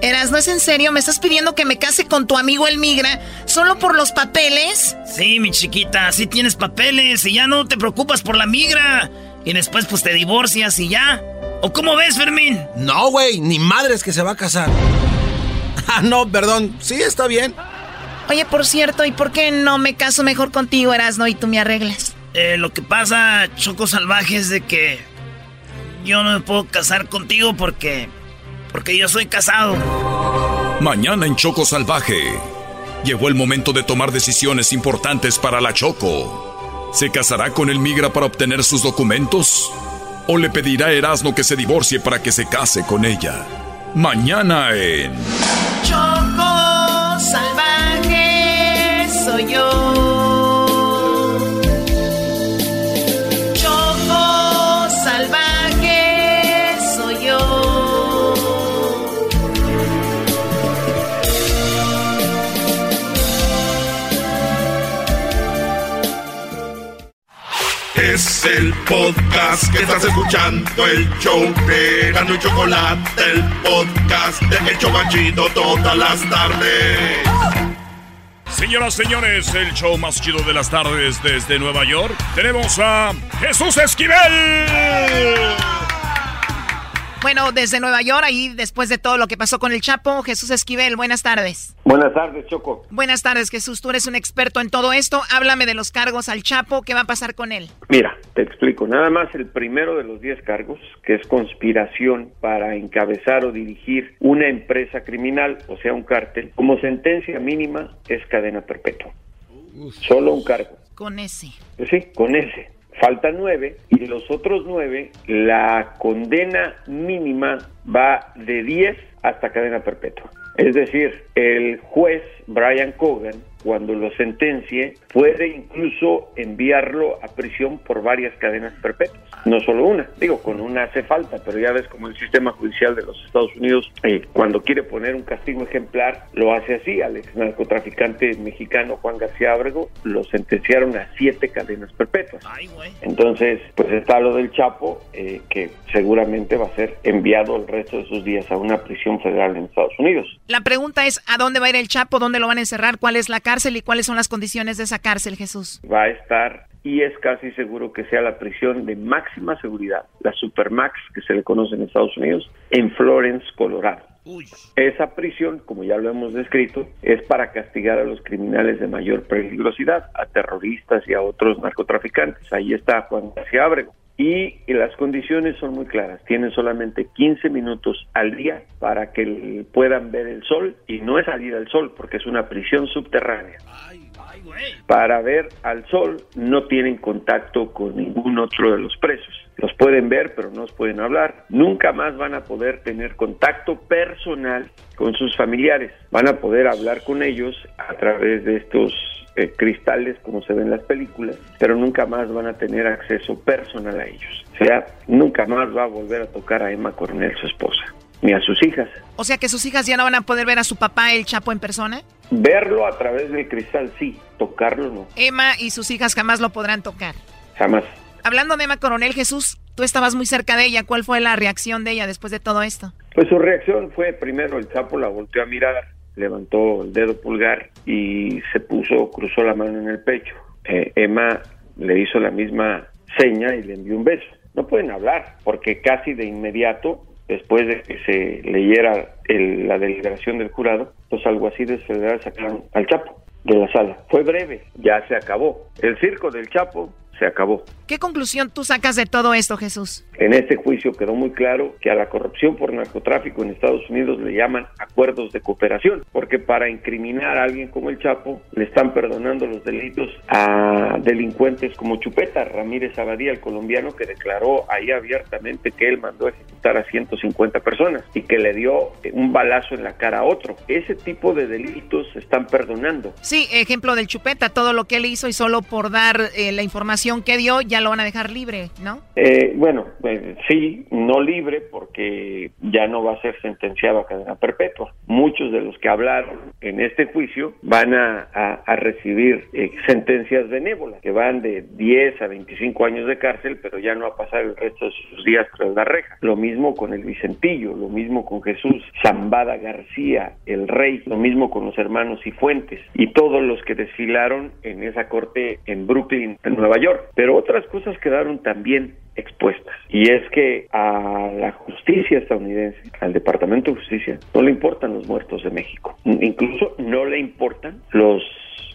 Eras, ¿no es en serio? ¿Me estás pidiendo que me case con tu amigo el migra solo por los papeles? Sí, mi chiquita, sí tienes papeles y ya no te preocupas por la migra. Y después pues te divorcias y ya. ¿O cómo ves, Fermín? No, güey, ni madres que se va a casar. *laughs* Ah, no, perdón. Sí, está bien. Oye, por cierto, ¿y por qué no me caso mejor contigo, Erasno, y tú me arreglas? Eh, lo que pasa, Choco Salvaje, es de que yo no me puedo casar contigo porque... Porque yo soy casado. Mañana en Choco Salvaje. Llegó el momento de tomar decisiones importantes para la Choco. ¿Se casará con el migra para obtener sus documentos? ¿O le pedirá a Erasmo que se divorcie para que se case con ella? Mañana en... Choco salvaje soy yo. Es el podcast que estás escuchando, el show de Gano y Chocolate, el podcast de El Chobachito todas las tardes. Señoras, señores, el show más chido de las tardes desde Nueva York. Tenemos a Jesús Esquivel. Bueno, desde Nueva York, ahí después de todo lo que pasó con el Chapo, Jesús Esquivel, buenas tardes. Buenas tardes, Choco. Buenas tardes, Jesús. Tú eres un experto en todo esto. Háblame de los cargos al Chapo. ¿Qué va a pasar con él? Mira, te explico. Nada más el primero de los 10 cargos, que es conspiración para encabezar o dirigir una empresa criminal, o sea, un cártel, como sentencia mínima es cadena perpetua. Solo un cargo. Con ese. Sí, con ese. Faltan nueve y de los otros nueve, la condena mínima va de 10 hasta cadena perpetua. Es decir, el juez Brian Cogan, cuando lo sentencie, puede incluso enviarlo a prisión por varias cadenas perpetuas. No solo una, digo, con una hace falta, pero ya ves como el sistema judicial de los Estados Unidos, eh, cuando quiere poner un castigo ejemplar, lo hace así. Al ex narcotraficante mexicano Juan García Ábrego lo sentenciaron a siete cadenas perpetuas. Entonces, pues está lo del Chapo, eh, que seguramente va a ser enviado el resto de sus días a una prisión federal en Estados Unidos. La pregunta es, ¿a dónde va a ir el Chapo? ¿Dónde lo van a encerrar? ¿Cuál es la cárcel y cuáles son las condiciones de esa cárcel, Jesús? Va a estar y es casi seguro que sea la prisión de máxima seguridad, la Supermax, que se le conoce en Estados Unidos, en Florence, Colorado. Esa prisión, como ya lo hemos descrito, es para castigar a los criminales de mayor peligrosidad, a terroristas y a otros narcotraficantes. Ahí está Juan García Ábrego. Y las condiciones son muy claras. Tienen solamente 15 minutos al día para que puedan ver el sol y no es salir al sol porque es una prisión subterránea. Para ver al sol no tienen contacto con ningún otro de los presos. Los pueden ver pero no los pueden hablar. Nunca más van a poder tener contacto personal con sus familiares. Van a poder hablar con ellos a través de estos eh, cristales como se ven en las películas, pero nunca más van a tener acceso personal a ellos. O sea, nunca más va a volver a tocar a Emma Coronel, su esposa, ni a sus hijas. O sea que sus hijas ya no van a poder ver a su papá, el Chapo, en persona. Verlo a través del cristal, sí, tocarlo no, Emma y sus hijas jamás lo podrán tocar. jamás. Hablando de Emma Coronel, Jesús, tú estabas muy cerca de ella. ¿Cuál fue la reacción de ella después de todo esto? Pues su reacción fue, primero el Chapo la volteó a mirar, levantó el dedo pulgar y se puso, cruzó la mano en el pecho. Eh, Emma le hizo la misma seña y le envió un beso. No pueden hablar porque casi de inmediato, después de que se leyera el- la deliberación del jurado, los alguaciles federales sacaron al Chapo de la sala. Fue breve, ya se acabó. El circo del Chapo se acabó. ¿Qué conclusión tú sacas de todo esto, Jesús? En este juicio quedó muy claro que a la corrupción por narcotráfico en Estados Unidos le llaman acuerdos de cooperación, porque para incriminar a alguien como el Chapo le están perdonando los delitos a delincuentes como Chupeta, Ramírez Abadía, el colombiano que declaró ahí abiertamente que él mandó a ejecutar a 150 personas y que le dio eh, un balazo en la cara a otro. Ese tipo de delitos se están perdonando. Sí, ejemplo del Chupeta, todo lo que él hizo y solo por dar eh, la información que dio ya lo van a dejar libre, ¿no? Eh, bueno, pues, sí, no libre porque ya no va a ser sentenciado a cadena perpetua. Muchos de los que hablaron en este juicio van a, recibir eh, sentencias benévolas, que van de 10 a 25 años de cárcel, pero ya no va a pasar el resto de sus días tras la reja. Lo mismo con el Vicentillo, lo mismo con Jesús Zambada García, el rey, lo mismo con los hermanos y Fuentes y todos los que desfilaron en esa corte en Brooklyn, en Nueva York. Pero otras cosas quedaron también expuestas. Y es que a la justicia estadounidense, al Departamento de Justicia, no le importan los muertos de México. Incluso no le importan los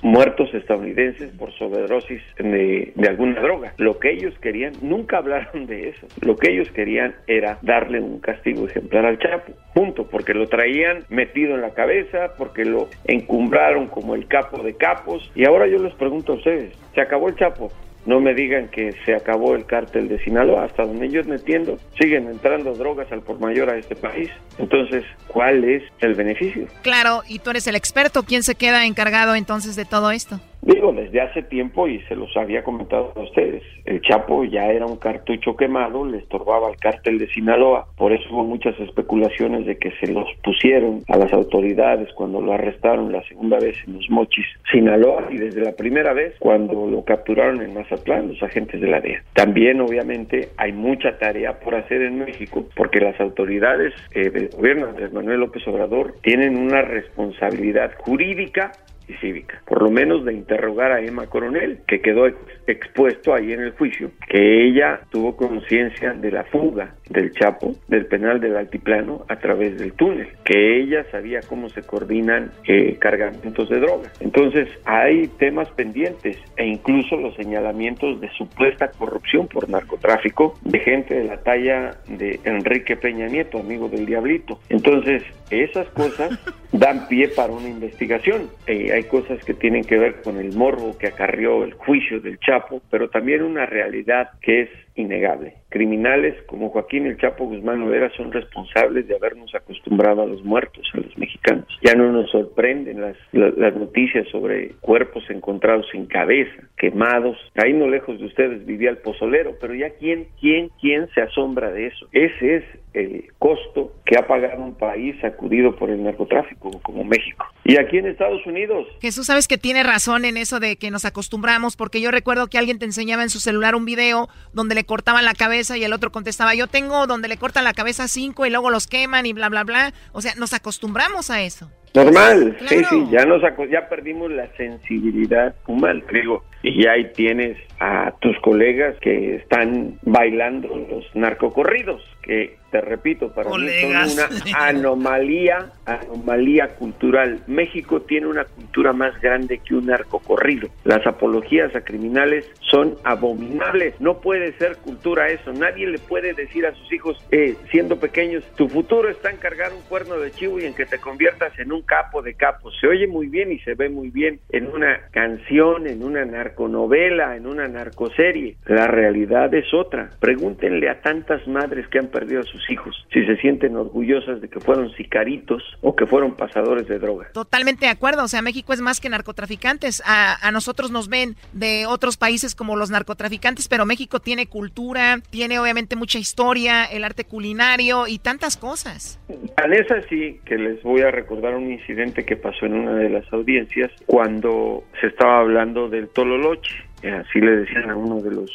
muertos estadounidenses por sobredosis de, de, alguna droga. Lo que ellos querían, nunca hablaron de eso, lo que ellos querían era darle un castigo ejemplar al Chapo, punto, porque lo traían metido en la cabeza, porque lo encumbraron como el capo de capos, y ahora yo les pregunto a ustedes, ¿se acabó el Chapo? No me digan que se acabó el cártel de Sinaloa, hasta donde yo me entiendo, siguen entrando drogas al por mayor a este país. Entonces, ¿cuál es el beneficio? Claro, y tú eres el experto, ¿quién se queda encargado entonces de todo esto? Digo, desde hace tiempo, y se los había comentado a ustedes, el Chapo ya era un cartucho quemado, le estorbaba al cártel de Sinaloa, por eso hubo muchas especulaciones de que se los pusieron a las autoridades cuando lo arrestaron la segunda vez en los mochis Sinaloa y desde la primera vez cuando lo capturaron en Mazatlán los agentes de la DEA. También obviamente hay mucha tarea por hacer en México porque las autoridades eh, del gobierno de Manuel López Obrador tienen una responsabilidad jurídica cívica, por lo menos de interrogar a Emma Coronel, que quedó expuesto ahí en el juicio, que ella tuvo conciencia de la fuga del Chapo del penal del Altiplano a través del túnel, que ella sabía cómo se coordinan eh, cargamentos de droga. Entonces hay temas pendientes e incluso los señalamientos de supuesta corrupción por narcotráfico de gente de la talla de Enrique Peña Nieto, amigo del Diablito. Entonces esas cosas dan pie para una investigación. Eh, hay cosas que tienen que ver con el morbo que acarrió el juicio del Chapo, pero también una realidad que es innegable. Criminales como Joaquín el Chapo Guzmán Olera son responsables de habernos acostumbrado a los muertos, a los mexicanos. Ya no nos sorprenden las, noticias sobre cuerpos encontrados sin cabeza, quemados. Ahí no lejos de ustedes vivía el pozolero, pero ya quién, quién, quién se asombra de eso. Ese es el costo que ha pagado un país sacudido por el narcotráfico como México. Y aquí en Estados Unidos. Jesús, sabes que tiene razón en eso de que nos acostumbramos, porque yo recuerdo que alguien te enseñaba en su celular un video donde le cortaban la cabeza y el otro contestaba, yo tengo donde le cortan la cabeza cinco y luego los queman y bla, bla, bla. O sea, nos acostumbramos a eso. Normal, sí, sí, ya, nos ya perdimos la sensibilidad humana, digo, y ahí tienes a tus colegas que están bailando los narcocorridos, que te repito, para mí son una *laughs* anomalía, anomalía cultural. México tiene una cultura más grande que un narcocorrido. Las apologías a criminales son abominables. No puede ser cultura eso. Nadie le puede decir a sus hijos, eh, siendo pequeños, tu futuro está en cargar un cuerno de chivo y en que te conviertas en un capo de capos. Se oye muy bien y se ve muy bien en una canción, en una narconovela, en una narcoserie. La realidad es otra. Pregúntenle a tantas madres que han perdido a sus hijos si se sienten orgullosas de que fueron sicaritos o que fueron pasadores de droga. Totalmente de acuerdo. O sea, México es más que narcotraficantes. A, a nosotros nos ven de otros países como los narcotraficantes, pero México tiene cultura, tiene obviamente mucha historia, el arte culinario y tantas cosas. Tan es así que les voy a recordar un incidente que pasó en una de las audiencias cuando se estaba hablando del Tololoche. Así le decían a uno de los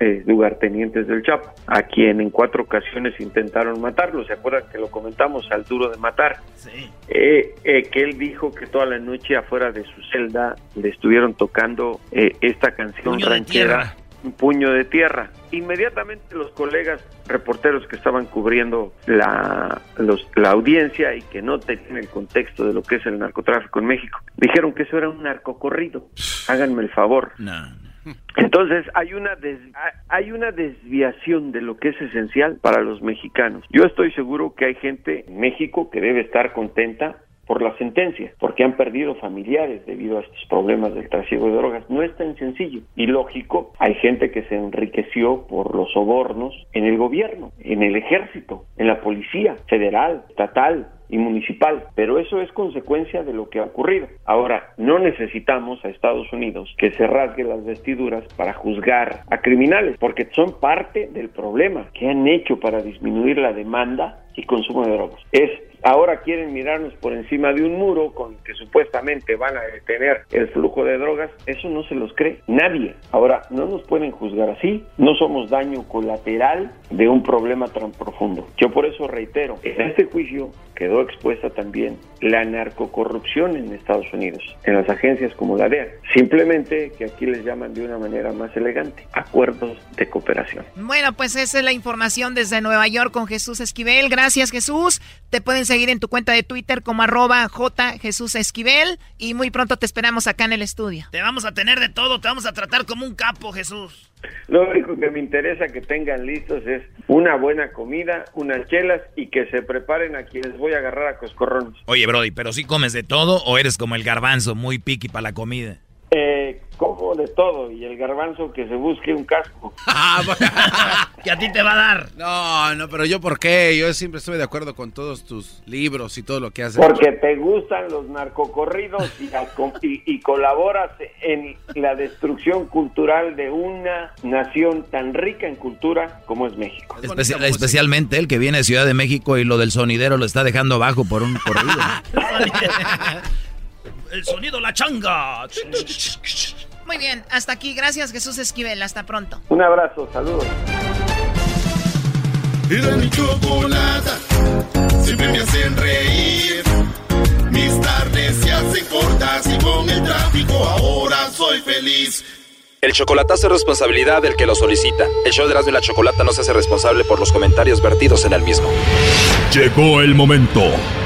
eh, lugartenientes del Chapo, a quien en cuatro ocasiones intentaron matarlo. ¿Se acuerdan que lo comentamos al duro de matar? Sí. Eh, eh, que él dijo que toda la noche afuera de su celda le estuvieron tocando esta canción ranchera. Un puño de tierra. Inmediatamente los colegas reporteros que estaban cubriendo la, la audiencia y que no tenían el contexto de lo que es el narcotráfico en México, dijeron que eso era un narcocorrido. Háganme el favor. No. Entonces hay una hay una desviación de lo que es esencial para los mexicanos. Yo estoy seguro que hay gente en México que debe estar contenta por la sentencia, porque han perdido familiares debido a estos problemas del trasiego de drogas. No es tan sencillo y lógico. Hay gente que se enriqueció por los sobornos en el gobierno, en el ejército, en la policía federal, estatal, y municipal, pero eso es consecuencia de lo que ha ocurrido. Ahora, no necesitamos a Estados Unidos que se rasgue las vestiduras para juzgar a criminales, porque son parte del problema que han hecho para disminuir la demanda y consumo de drogas. Es ahora quieren mirarnos por encima de un muro con que supuestamente van a detener el flujo de drogas, eso no se los cree nadie. Ahora, no nos pueden juzgar así, no somos daño colateral de un problema tan profundo. Yo por eso reitero, en este juicio quedó expuesta también la narcocorrupción en Estados Unidos, en las agencias como la DEA. Simplemente que aquí les llaman de una manera más elegante, acuerdos de cooperación. Bueno, pues esa es la información desde Nueva York con Jesús Esquivel. Gracias Jesús. Te pueden seguir en tu cuenta de Twitter como arroba J Jesús Esquivel y muy pronto te esperamos acá en el estudio. Te vamos a tener de todo, te vamos a tratar como un capo Jesús. Lo único que me interesa que tengan listos es una buena comida, unas chelas y que se preparen a quienes voy a agarrar a coscorrones. Oye, Brody, ¿pero si comes de todo o eres como el garbanzo, muy piqui para la comida? Eh, como de todo y el garbanzo que se busque un casco. *laughs* Ah, *laughs* que a ti te va a dar. No, no, pero yo por qué? Yo siempre estoy de acuerdo con todos tus libros y todo lo que haces. Porque te gustan los narcocorridos y, y, colaboras en la destrucción cultural de una nación tan rica en cultura como es México. especialmente el que viene de Ciudad de México y lo del sonidero lo está dejando bajo por un corrido. *laughs* el sonido, la changa. Muy bien, hasta aquí. Gracias, Jesús Esquivel. Hasta pronto. Un abrazo, saludos. Era mi chocolata, siempre me hacen reír. Mis tardes se hacen cortas y con el tráfico ahora soy feliz. El chocolatazo es responsabilidad del que lo solicita. El show de Erasmo y la Chocolata no se hace responsable por los comentarios vertidos en el mismo. Llegó el momento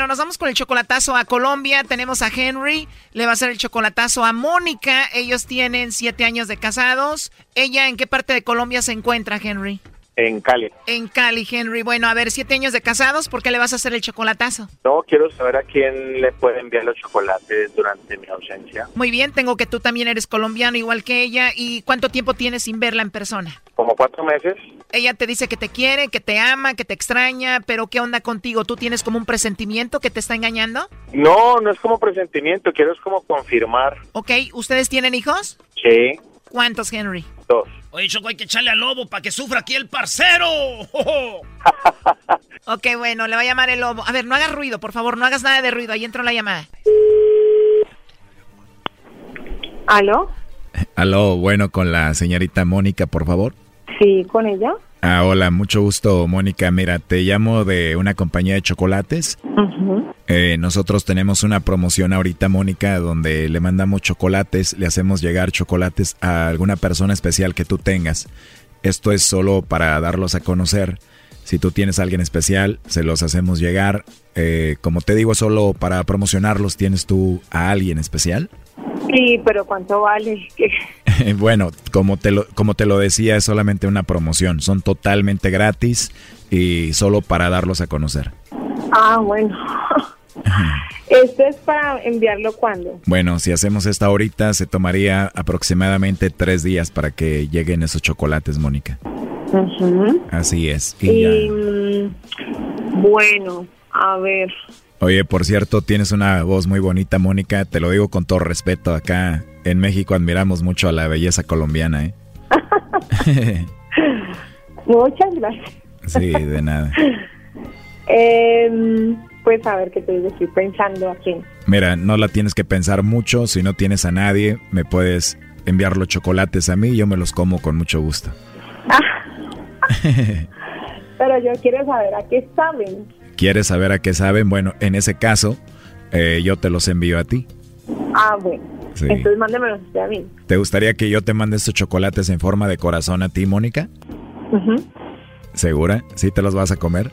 Bueno, nos vamos con el chocolatazo a Colombia. Tenemos a Henry, le va a hacer el chocolatazo a Mónica. Ellos tienen siete años de casados. ¿Ella en qué parte de Colombia se encuentra, Henry? En Cali. En Cali, Henry. Bueno, a ver, siete años de casados, ¿por qué le vas a hacer el chocolatazo? No, quiero saber a quién le puede enviar los chocolates durante mi ausencia. Muy bien, tengo que tú también eres colombiano igual que ella. ¿Y cuánto tiempo tienes sin verla en persona? Como cuatro meses. Ella te dice que te quiere, que te ama, que te extraña, pero ¿qué onda contigo? ¿Tú tienes como un presentimiento que te está engañando? No, no es como presentimiento, quiero es como confirmar. Ok, ¿ustedes tienen hijos? Sí. ¿Cuántos, Henry? Dos. Oye, Choco, hay que echarle al lobo para que sufra aquí el parcero. *laughs* ok, bueno, le va a llamar el lobo. A ver, no hagas ruido, por favor, no hagas nada de ruido. Ahí entró la llamada. ¿Aló? Aló, bueno, con la señorita Mónica, por favor. Sí, con ella. Ah, hola, mucho gusto, Mónica. Mira, te llamo de una compañía de chocolates. eh, nosotros tenemos una promoción ahorita, Mónica, donde le mandamos chocolates, le hacemos llegar chocolates a alguna persona especial que tú tengas. Esto es solo para darlos a conocer. Si tú tienes a alguien especial, se los hacemos llegar. Eh, como te digo, solo para promocionarlos, ¿tienes tú a alguien especial? Sí, pero ¿cuánto vale? *laughs* *laughs* bueno, como te, lo, como te lo decía, es solamente una promoción. Son totalmente gratis y solo para darlos a conocer. Ah, bueno. *laughs* ¿Esto es para enviarlo cuándo? Bueno, si hacemos esta ahorita, se tomaría aproximadamente tres días para que lleguen esos chocolates, Mónica. Así es. Y, mm, bueno, a ver. Oye, por cierto, tienes una voz muy bonita, Mónica. Te lo digo con todo respeto. Acá en México admiramos mucho a la belleza colombiana, ¿eh? *laughs* Muchas gracias. Sí, de nada. eh, pues a ver qué te digo, estoy pensando aquí. Mira, no la tienes que pensar mucho. Si no tienes a nadie, me puedes enviar los chocolates a mí y yo me los como con mucho gusto. *laughs* Pero yo quiero saber a qué saben. ¿Quieres saber a qué saben? Bueno, en ese caso, eh, yo te los envío a ti. Ah, bueno. Sí. Entonces mándemelos a mí. ¿Te gustaría que yo te mande estos chocolates en forma de corazón a ti, Mónica? ¿Segura? ¿Sí te los vas a comer?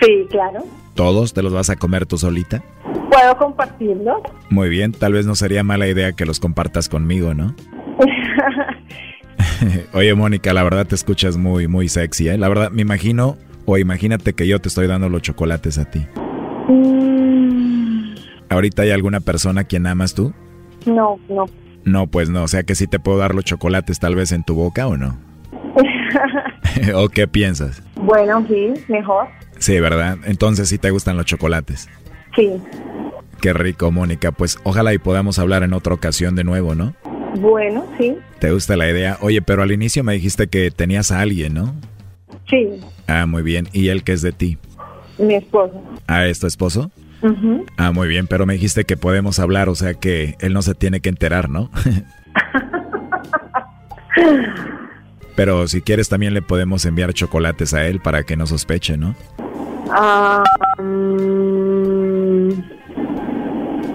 Sí, claro. ¿Todos te los vas a comer tú solita? ¿Puedo compartirlos? Muy bien, tal vez no sería mala idea que los compartas conmigo, ¿no? *laughs* *laughs* Oye, Mónica, la verdad te escuchas muy, muy sexy, ¿eh? La verdad, me imagino, o imagínate que yo te estoy dando los chocolates a ti. Mm, ¿Ahorita hay alguna persona a quien amas tú? no, no. No, pues no, o sea que sí te puedo dar los chocolates tal vez en tu boca o no. *laughs* ¿O qué piensas? bueno, sí, mejor. Sí, ¿verdad? Entonces sí te gustan los chocolates. Sí. Qué rico, Mónica. Pues ojalá y podamos hablar en otra ocasión de nuevo, ¿no? Bueno, sí, ¿Te gusta la idea? Oye, pero al inicio me dijiste que tenías a alguien, ¿no? sí, Ah, muy bien. ¿Y él qué es de ti? mi esposo. Ah, ¿es tu esposo? Ah, muy bien, pero me dijiste que podemos hablar, o sea que él no se tiene que enterar, ¿no? *laughs* pero si quieres también le podemos enviar chocolates a él para que no sospeche, ¿no? Ah, mm,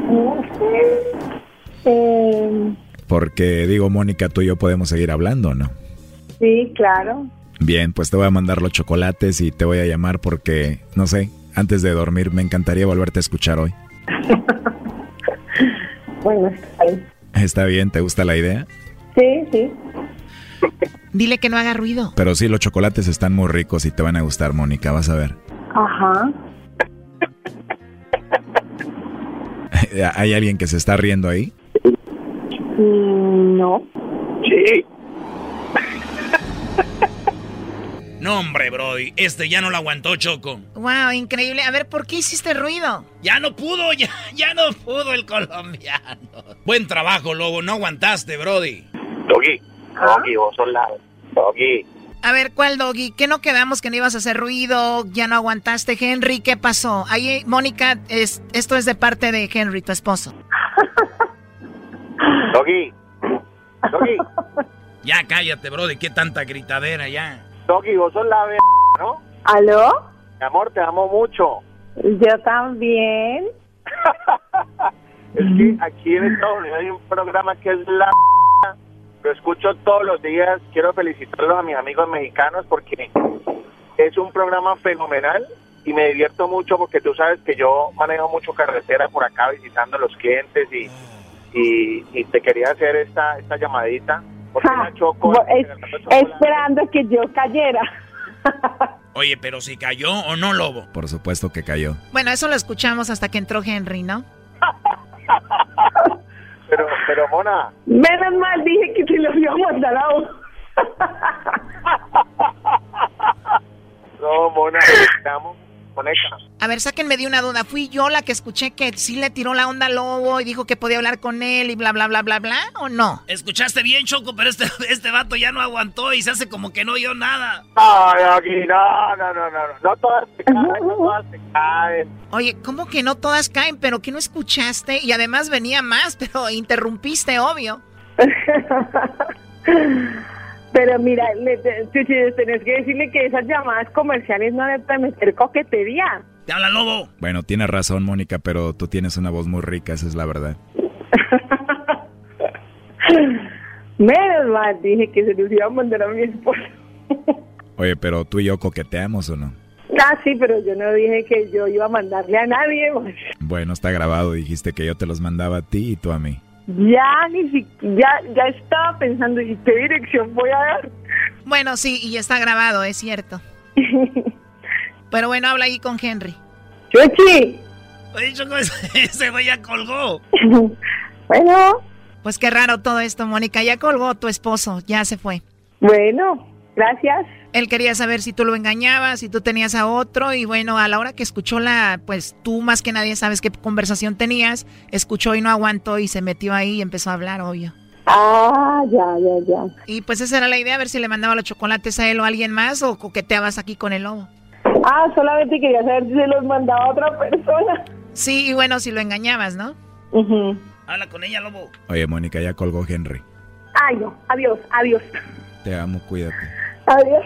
no sé. Eh, Porque digo, Mónica, tú y yo podemos seguir hablando, ¿no? sí, claro. Bien, pues te voy a mandar los chocolates y te voy a llamar porque, no sé, antes de dormir me encantaría volverte a escuchar hoy. *laughs* Bueno, está bien. ¿Está bien? ¿Te gusta la idea? Sí, sí. Dile que no haga ruido. Pero sí, los chocolates están muy ricos y te van a gustar, Mónica, vas a ver. Ajá. *laughs* ¿Hay alguien que se está riendo ahí? Mm, no. Sí. No, hombre, Brody. Este ya no lo aguantó, Choco. Wow, increíble. A ver, ¿por qué hiciste ruido? Ya no pudo, *laughs* ya, ya no pudo el colombiano. Buen trabajo, Lobo. No aguantaste, Brody. Doggy, Doggy, vos sos la... Doggy. A ver, ¿cuál doggy? ¿Qué no quedamos que no ibas a hacer ruido? ¿Ya no aguantaste, Henry? ¿Qué pasó? Ahí, Mónica, es, esto es de parte de Henry, tu esposo. *laughs* Doggy. Doggy. Ya cállate, Brody. ¿Qué tanta gritadera ya? Doggy, vos sos la b... ¿no? ¿Aló? Mi amor, te amo mucho. Yo también. *laughs* Es que aquí en Estados Unidos hay un programa que es la... Lo escucho todos los días. Quiero felicitarlos a mis amigos mexicanos porque es un programa fenomenal y me divierto mucho porque tú sabes que yo manejo mucho carretera por acá visitando a los clientes y, y, y te quería hacer esta, esta llamadita. Es- esperando que yo cayera. *laughs* Oye, pero si cayó o no, Lobo. Por supuesto que cayó. Bueno, eso lo escuchamos hasta que entró Henry, ¿no? *laughs* Pero, pero Mona, Menos mal dije que se los iba a mandar a uno. *laughs* no, Mona, te A ver, sáquenme de una duda. ¿Fui yo la que escuché que sí le tiró la onda al lobo y dijo que podía hablar con él y bla, bla, bla, bla, bla? ¿O no? Escuchaste bien, Choco, pero este, *laughs* este vato ya no aguantó y se hace como que no oyó nada. No, no, no, no, no, no todas se caen, no todas se caen. Oye, ¿cómo que no todas caen? ¿Pero que no escuchaste? Y además venía más, *laughs* pero interrumpiste, obvio. *laughs* Pero mira, le, tenés que decirle que esas llamadas comerciales no deben permitir coquetería. Te habla Lobo. Bueno, tienes razón, Mónica, pero tú tienes una voz muy rica, esa es la verdad. *laughs* Menos mal dije que se los iba a mandar a mi esposo. Oye, pero tú y yo coqueteamos o no? Ah, sí, pero yo no dije que yo iba a mandarle a nadie. Bueno, está grabado, dijiste que yo te los mandaba a ti y tú a mí. Ya ni si, ya, ya estaba pensando, ¿y qué dirección voy a dar? Bueno, sí, y está grabado, es cierto. *laughs* Pero bueno, habla ahí con Henry. ¡Chuchi! Oye, Choco, ese, *laughs* ese güey ya colgó. *laughs* Bueno, Pues qué raro todo esto, Mónica. Ya colgó tu esposo, ya se fue. bueno, gracias. Él quería saber si tú lo engañabas, si tú tenías a otro y bueno, a la hora que escuchó la, pues tú más que nadie sabes qué conversación tenías, escuchó y no aguantó y se metió ahí y empezó a hablar, obvio. Ah, ya, ya, ya. Y pues esa era la idea, a ver si le mandaba los chocolates a él o a alguien más o coqueteabas aquí con el lobo. Ah, solamente quería saber si se los mandaba a otra persona. Sí, y bueno, si lo engañabas, ¿no? Habla con ella, Lobo. Oye, Mónica, ya colgó Henry. Ay, no, adiós, adiós, Te amo, cuídate. adiós.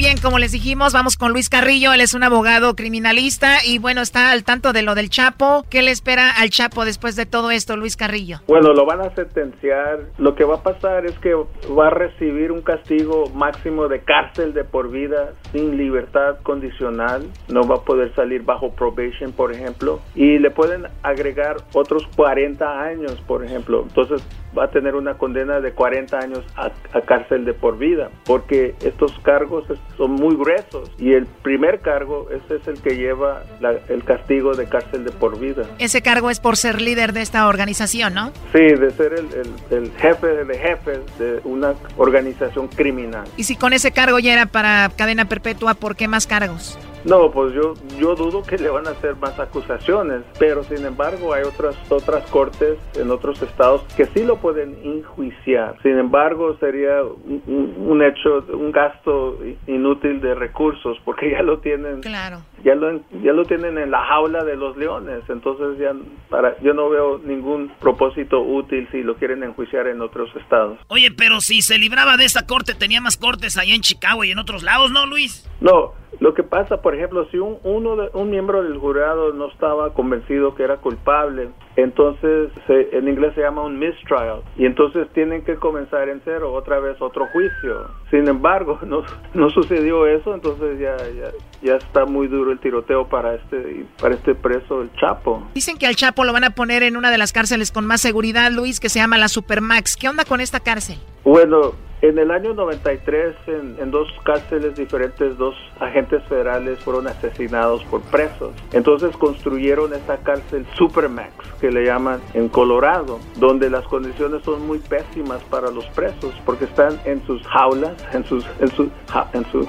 Bien, como les dijimos, vamos con Luis Carrillo. Él es un abogado criminalista y bueno, está al tanto de lo del Chapo. ¿Qué le espera al Chapo después de todo esto, Luis Carrillo? Bueno, lo van a sentenciar. Lo que va a pasar es que va a recibir un castigo máximo de cárcel de por vida sin libertad condicional. No va a poder salir bajo probation, por ejemplo. Y le pueden agregar otros 40 años, por ejemplo. Entonces va a tener una condena de 40 años a, cárcel de por vida, porque estos cargos son muy gruesos y el primer cargo, ese es el que lleva el castigo de cárcel de por vida. Ese cargo es por ser líder de esta organización, ¿no? Sí, de ser el, el jefe de jefes de una organización criminal. Y si con ese cargo ya era para cadena perpetua, ¿por qué más cargos? No, pues yo, yo dudo que le van a hacer más acusaciones, pero sin embargo hay otras, otras cortes en otros estados que sí lo pueden enjuiciar. Sin embargo, sería un, hecho, un gasto inútil de recursos porque ya lo tienen. Claro. Ya lo, ya lo tienen en la jaula de los leones, entonces ya para yo no veo ningún propósito útil si lo quieren enjuiciar en otros estados. Oye, pero si se libraba de esta corte, tenía más cortes allá en Chicago y en otros lados, ¿no, Luis? No, lo que pasa, por ejemplo, si un, uno de, un miembro del jurado no estaba convencido que era culpable, entonces en inglés se llama un mistrial y entonces tienen que comenzar en cero otra vez otro juicio. Sin embargo, *laughs* no, no sucedió eso, entonces ya, ya, ya está muy duro el tiroteo para este para este preso el Chapo. Dicen que al Chapo lo van a poner en una de las cárceles con más seguridad, Luis, que se llama la Supermax. ¿Qué onda con esta cárcel? Bueno, en el año 93, en, en, dos cárceles diferentes, dos agentes federales fueron asesinados por presos. Entonces construyeron esta cárcel Supermax, que le llaman en Colorado, donde las condiciones son muy pésimas para los presos, porque están en sus jaulas, en sus, en su, en su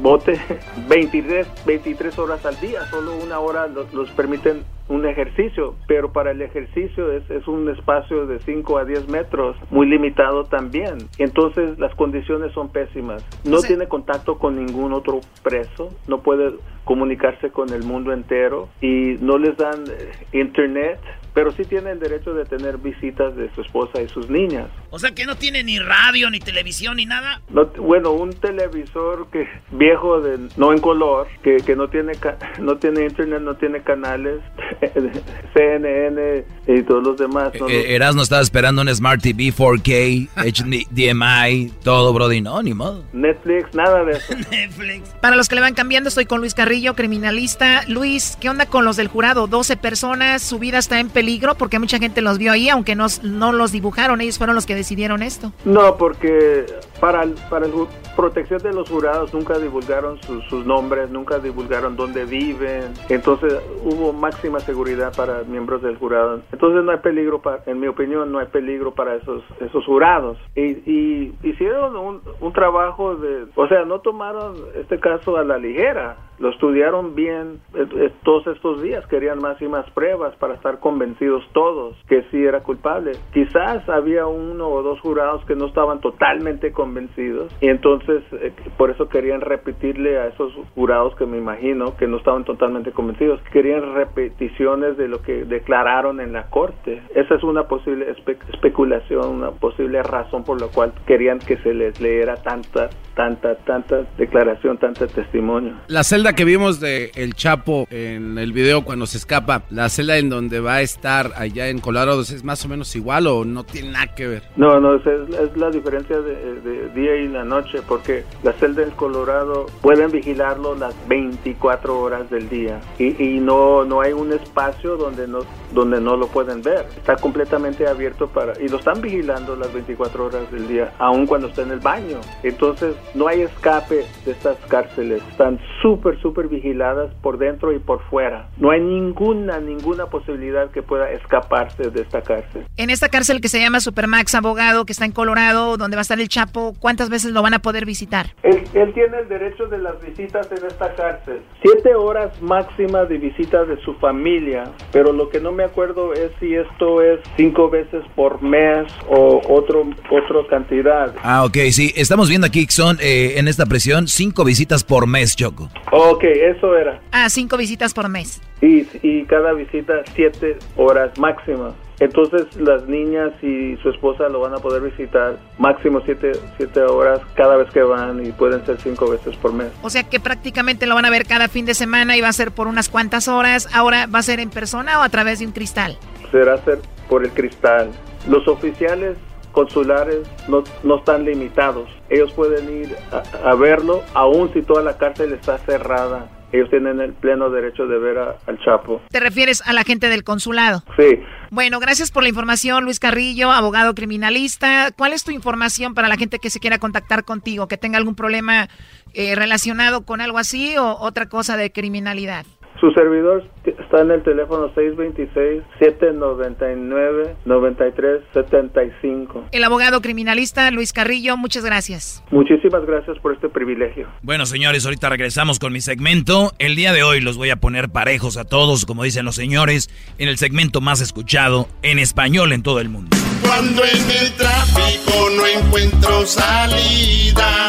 bote *laughs* 23, 23 horas al día, solo una hora los, permiten un ejercicio, pero para el ejercicio es, es, un espacio de 5 a 10 metros, muy limitado también. Entonces las condiciones son pésimas. No tiene contacto con ningún otro preso, no puede comunicarse con el mundo entero y no les dan eh, internet, pero sí tiene el derecho de tener visitas de su esposa y sus niñas. O sea que no tiene ni radio, ni televisión, ni nada. bueno, un televisor que viejo de no en color, que, que no tiene *laughs* no tiene internet, no tiene canales, *laughs* CNN y todos los demás. Eh, eh, Eras no estaba esperando un Smart TV 4K, HDMI, todo, Brody, no, ni modo. Netflix, nada de eso. *laughs* Netflix. Para los que le van cambiando, estoy con Luis Carrillo, criminalista. Luis, ¿qué onda con los del jurado? 12 personas, su vida está en peligro peligro? Porque mucha gente los vio ahí, aunque no, no los dibujaron, ellos fueron los que decidieron esto. No, porque para, para la protección de los jurados nunca divulgaron sus nombres, nunca divulgaron dónde viven, entonces hubo máxima seguridad para miembros del jurado. Entonces no hay peligro, para, en mi opinión, no hay peligro para esos, esos jurados. Y, hicieron un, un trabajo de, o sea, no tomaron este caso a la ligera lo estudiaron bien eh, eh, todos estos días, querían más y más pruebas para estar convencidos todos que sí era culpable. Quizás había uno o dos jurados que no estaban totalmente convencidos y entonces eh, por eso querían repetirle a esos jurados que me imagino que no estaban totalmente convencidos, querían repeticiones de lo que declararon en la corte. Esa es una posible especulación, una posible razón por la cual querían que se les leera tanta, tanta, tanta declaración, tanta testimonio. La celda que vimos de El Chapo en el video cuando se escapa, la celda en donde va a estar allá en Colorado, ¿es más o menos igual o no tiene nada que ver? No, no, es, es la diferencia de, día y la noche, porque la celda en Colorado pueden vigilarlo las 24 horas del día y, y no, no hay un espacio donde no, donde no lo pueden ver. Está completamente abierto para... y lo están vigilando las 24 horas del día, aun cuando está en el baño. Entonces no hay escape de estas cárceles, están súper súper, súper vigiladas por dentro y por fuera. No hay ninguna, ninguna posibilidad que pueda escaparse de esta cárcel. En esta cárcel que se llama Supermax Abogado, que está en Colorado, donde va a estar el Chapo, ¿cuántas veces lo van a poder visitar? Él, él tiene el derecho de las visitas en esta cárcel. Siete horas máximas de visitas de su familia, pero lo que no me acuerdo es si esto es cinco veces por mes o otro, otra cantidad. Ah, ok, sí. Estamos viendo aquí que son eh, en esta presión cinco visitas por mes, Choco. Ok, eso era. Ah, cinco visitas por mes. Y, y cada visita siete horas máximas. Entonces las niñas y su esposa lo van a poder visitar máximo siete, siete horas cada vez que van y pueden ser cinco veces por mes. O sea que prácticamente lo van a ver cada fin de semana y va a ser por unas cuantas horas. Ahora, ¿va a ser en persona o a través de un cristal? Será ser por el cristal. Los oficiales consulares no, no están limitados. Ellos pueden ir a, a verlo aun si toda la cárcel está cerrada. Ellos tienen el pleno derecho de ver a- al Chapo. ¿Te refieres a la gente del consulado? Sí. Bueno, gracias por la información, Luis Carrillo, abogado criminalista. ¿Cuál es tu información para la gente que se quiera contactar contigo, que tenga algún problema eh, relacionado con algo así o otra cosa de criminalidad? Su servidor está en el teléfono 626-799-9375. El abogado criminalista Luis Carrillo, muchas gracias. Muchísimas gracias por este privilegio. Bueno, señores, ahorita regresamos con mi segmento. El día de hoy los voy a poner parejos a todos, como dicen los señores, en el segmento más escuchado en español en todo el mundo. Cuando en el tráfico no encuentro salida,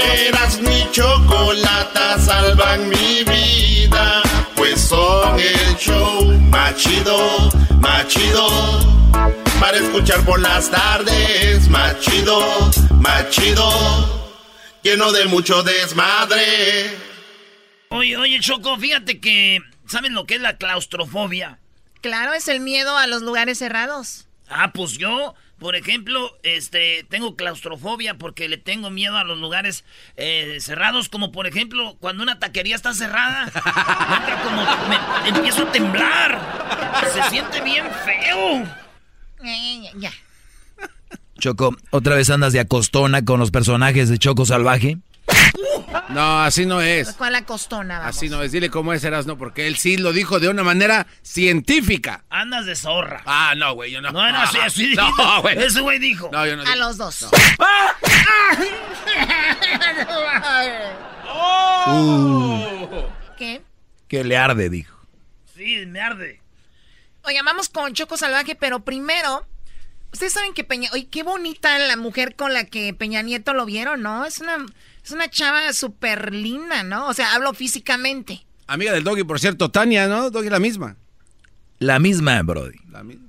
eras mi chocolata, salvan mi vida. Pues son el show más chido, más chido. Para escuchar por las tardes, más chido, más chido. Lleno de mucho desmadre. Oye, oye, Choco, fíjate que. ¿Saben lo que es la claustrofobia? Claro, es el miedo a los lugares cerrados. Ah, pues yo, por ejemplo, este, tengo claustrofobia porque le tengo miedo a los lugares eh, cerrados, como por ejemplo cuando una taquería está cerrada, como me empiezo a temblar, se siente bien feo. Ya. Choco, ¿otra vez andas de acostona con los personajes de Choco Salvaje? No, así no es. ¿Cuál la costona? vamos? Así no es. Dile cómo es Erasno, porque él sí lo dijo de una manera científica. Andas de zorra. Ah, no, güey, yo no. No, no, así, así No, dijo. güey. Ese güey dijo. No, yo no A digo. los dos. *laughs* ¿Qué? Que le arde, dijo. Sí, me arde. Oigan, vamos con Choco Salvaje, pero primero, ustedes saben que Peña, oye, qué bonita la mujer con la que Peña Nieto lo vieron, ¿no? Es una, es una chava súper linda, ¿no? O sea, hablo físicamente. Amiga del Doggy, por cierto, Tania, ¿no? Doggy la misma. La misma, Brody.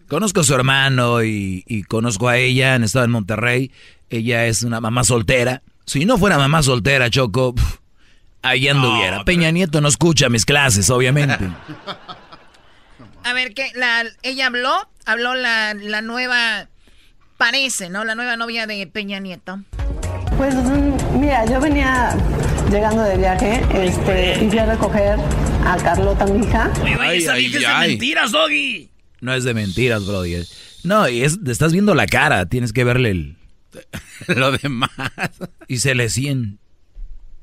Conozco a su hermano y, y conozco a ella, han estado en Monterrey. Ella es una mamá soltera. Si no fuera mamá soltera, Choco, pf, ahí anduviera. Peña Nieto no escucha mis clases, obviamente. *laughs* A ver, ¿qué? La, ella habló, habló la, la nueva, parece, ¿no? La nueva novia de Peña Nieto. Pues mm, mira, yo venía llegando de viaje este, y fui a recoger a Carlota, mi hija. Oye, oye, esa Ay, vieja es de ay. mentiras, Doggy. No es de mentiras, Brody. No, y es, te estás viendo la cara, tienes que verle el... *laughs* Lo demás. Y se le cien.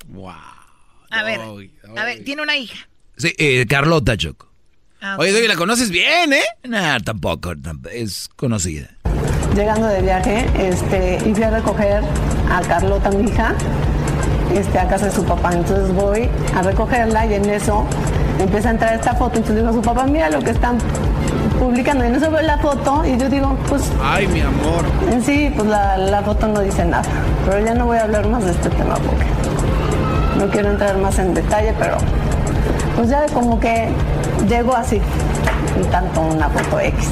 Wow. A ver, a ver, tiene una hija. Sí, eh, Carlota, Choco. Ah. Oye, Doggy, la conoces bien, ¿eh? Nah, tampoco, tamp- es conocida. Llegando de viaje este, y fui a recoger a Carlota, mi hija, este, a casa de su papá. Entonces voy a recogerla y en eso empieza a entrar esta foto. Entonces digo a su papá, mira lo que están publicando. Y en eso veo la foto y yo digo, pues Ay, mi amor. en sí, pues la, la foto no dice nada. Pero ya no voy a hablar más de este tema porque no quiero entrar más en detalle, pero pues ya como que llego así, y tanto una foto X.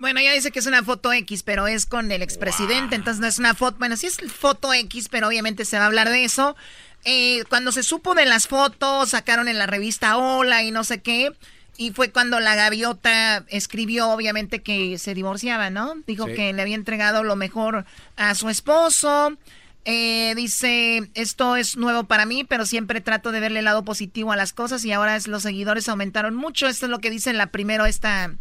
Bueno, ella dice que es una foto X, pero es con el expresidente, entonces no es una foto. Bueno, sí es foto X, pero obviamente se va a hablar de eso. Eh, cuando se supo de las fotos, sacaron en la revista Hola y no sé qué. Y fue cuando la gaviota escribió, obviamente, que se divorciaba, ¿no? Dijo Sí. que le había entregado lo mejor a su esposo. Eh, dice, esto es nuevo para mí, pero siempre trato de verle el lado positivo a las cosas y ahora es, los seguidores aumentaron mucho. Esto es lo que dice la primero esta,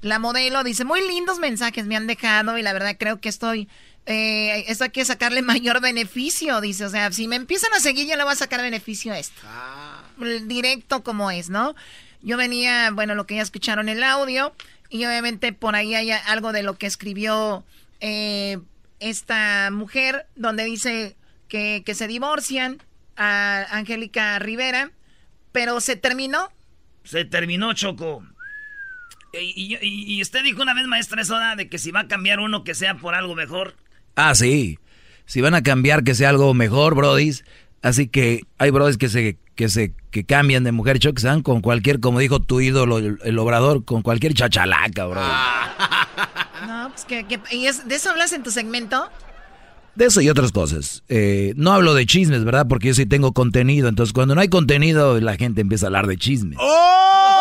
la modelo. Dice, muy lindos mensajes me han dejado y la verdad creo que estoy eh, esto hay que sacarle *laughs* mayor beneficio, dice. O sea, si me empiezan a seguir, yo le voy a sacar beneficio a esto. Ah. Directo como es, ¿no? Yo venía, bueno, lo que ya escucharon el audio, y obviamente por ahí hay algo de lo que escribió eh, esta mujer, donde dice que, que se divorcian a Angélica Rivera, pero se terminó. Se terminó, Choco. Y, usted dijo una vez, maestra, eso de que si va a cambiar uno que sea por algo mejor. Ah, sí. Si van a cambiar que sea algo mejor, brodis. Así que hay brodis que se que se que cambian de mujer, que dan con cualquier, como dijo tu ídolo, el, obrador, con cualquier chachalaca, bro. *laughs* No, pues que, ¿y de eso hablas en tu segmento? De eso y otras cosas. Eh, no hablo de chismes, ¿verdad? Porque yo sí tengo contenido. Entonces, cuando no hay contenido, la gente empieza a hablar de chismes. ¡Oh!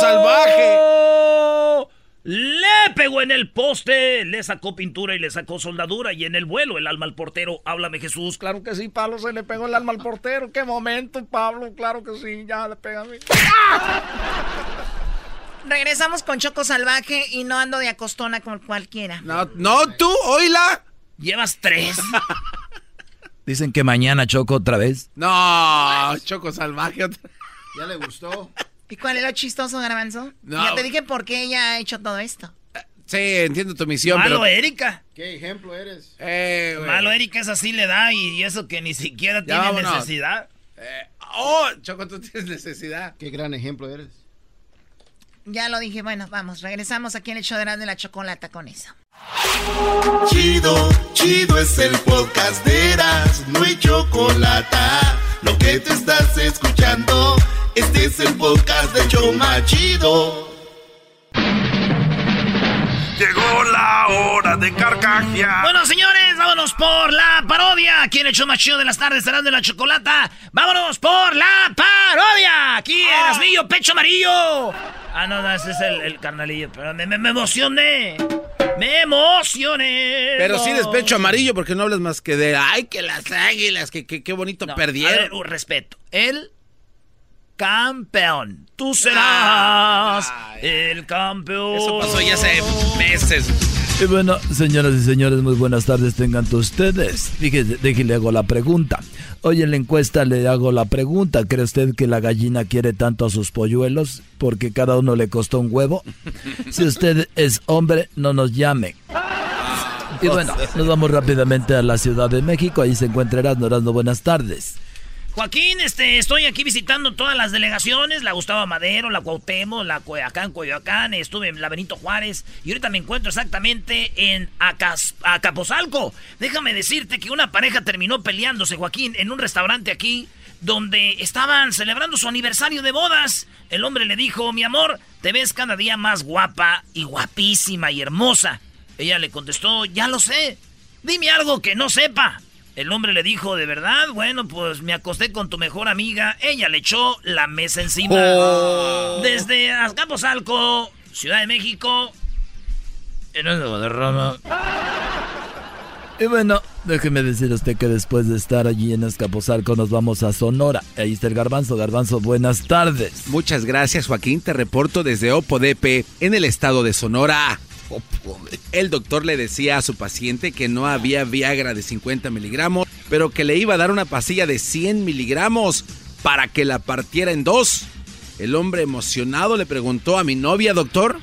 ¡Choco salvaje! Le pegó en el poste, le sacó pintura y le sacó soldadura. Y en el vuelo, el alma al portero. Háblame, Jesús. Claro que sí, Pablo, se le pegó el alma al portero. ¡Qué momento, Pablo! Claro que sí, ya le pega a mí. Regresamos con Choco Salvaje y no ando de acostona con cualquiera. No, no, tú, oíla. Llevas tres. *laughs* Dicen que mañana Choco otra vez. No, Choco Salvaje otra ¿Ya le gustó? ¿Y cuál es lo chistoso, Garbanzo? No. Ya te dije por qué ella ha hecho todo esto. Sí, entiendo tu misión, Malo, Erika. ¿Qué ejemplo eres? Eh, Malo, Erika, es así le da y eso que ni siquiera tiene necesidad. Eh, oh, Choco, tú tienes necesidad. Qué gran ejemplo eres. Ya lo dije, bueno, vamos, regresamos aquí en el show de la chocolata con eso. Chido, chido es el podcast de Eras, no hay chocolate. Lo que te estás escuchando, este es el podcast de Choma Chido. Llegó la hora de carcajear. Bueno, señores, vámonos por la parodia. Aquí en el show más chido de las tardes, serán de la chocolata. Vámonos por la parodia. Aquí en ah. Asmillo, pecho amarillo. Ah, no, no, ese es el, carnalillo. Pero me, emocioné. Me emocioné. Pero sí despecho amarillo porque no hablas más que de, ay, que las águilas, que qué bonito perdieron. un respeto. El campeón. Tú serás el campeón. Eso pasó ya hace meses. Y bueno, señoras y señores, muy buenas tardes tengan ustedes. Fíjese, déjale hago la pregunta. Hoy en la encuesta le hago la pregunta. ¿Cree usted que la gallina quiere tanto a sus polluelos porque cada uno le costó un huevo? Si usted es hombre, no nos llame. Y bueno, nos vamos rápidamente a la Ciudad de México. Ahí se encuentra Erasmo. Buenas tardes. Joaquín, este, estoy aquí visitando todas las delegaciones, la Gustavo Madero, la Cuauhtémoc, la Coyoacán, Coyoacán, estuve en la Benito Juárez y ahorita me encuentro exactamente en Acapozalco. Déjame decirte que una pareja terminó peleándose, Joaquín, en un restaurante aquí donde estaban celebrando su aniversario de bodas. El hombre le dijo, mi amor, te ves cada día más guapa y guapísima y hermosa. Ella le contestó, ya lo sé, dime algo que no sepa. El hombre le dijo, ¿de verdad? Bueno, pues me acosté con tu mejor amiga. Ella le echó la mesa encima. Oh. Desde Azcapotzalco, Ciudad de México. En el Rama. Y bueno, déjeme decir a usted que después de estar allí en Azcapotzalco nos vamos a Sonora. Ahí está el Garbanzo. Garbanzo, buenas tardes. Muchas gracias, Joaquín. Te reporto desde Opodepe, en el estado de Sonora. El doctor le decía a su paciente que no había Viagra de 50 miligramos, pero que le iba a dar una pastilla de 100 miligramos para que la partiera en dos. El hombre emocionado le preguntó a mi novia, doctor.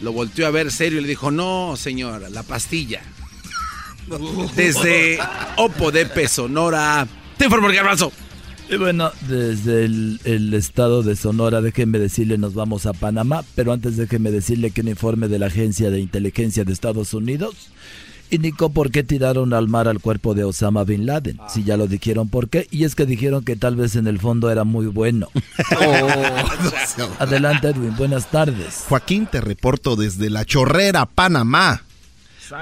Lo volteó a ver serio y le dijo, no, señora, la pastilla. *laughs* Desde Opo de Sonora. Te informo el garbanzo. Y bueno, desde el, estado de Sonora, déjenme decirle, nos vamos a Panamá, pero antes déjenme decirle que un informe de la Agencia de Inteligencia de Estados Unidos indicó por qué tiraron al mar al cuerpo de Osama Bin Laden. Si ya lo dijeron por qué, y es que dijeron que tal vez en el fondo era muy bueno. *laughs* Oh. Adelante, Edwin, buenas tardes. Joaquín, te reporto desde La Chorrera, Panamá.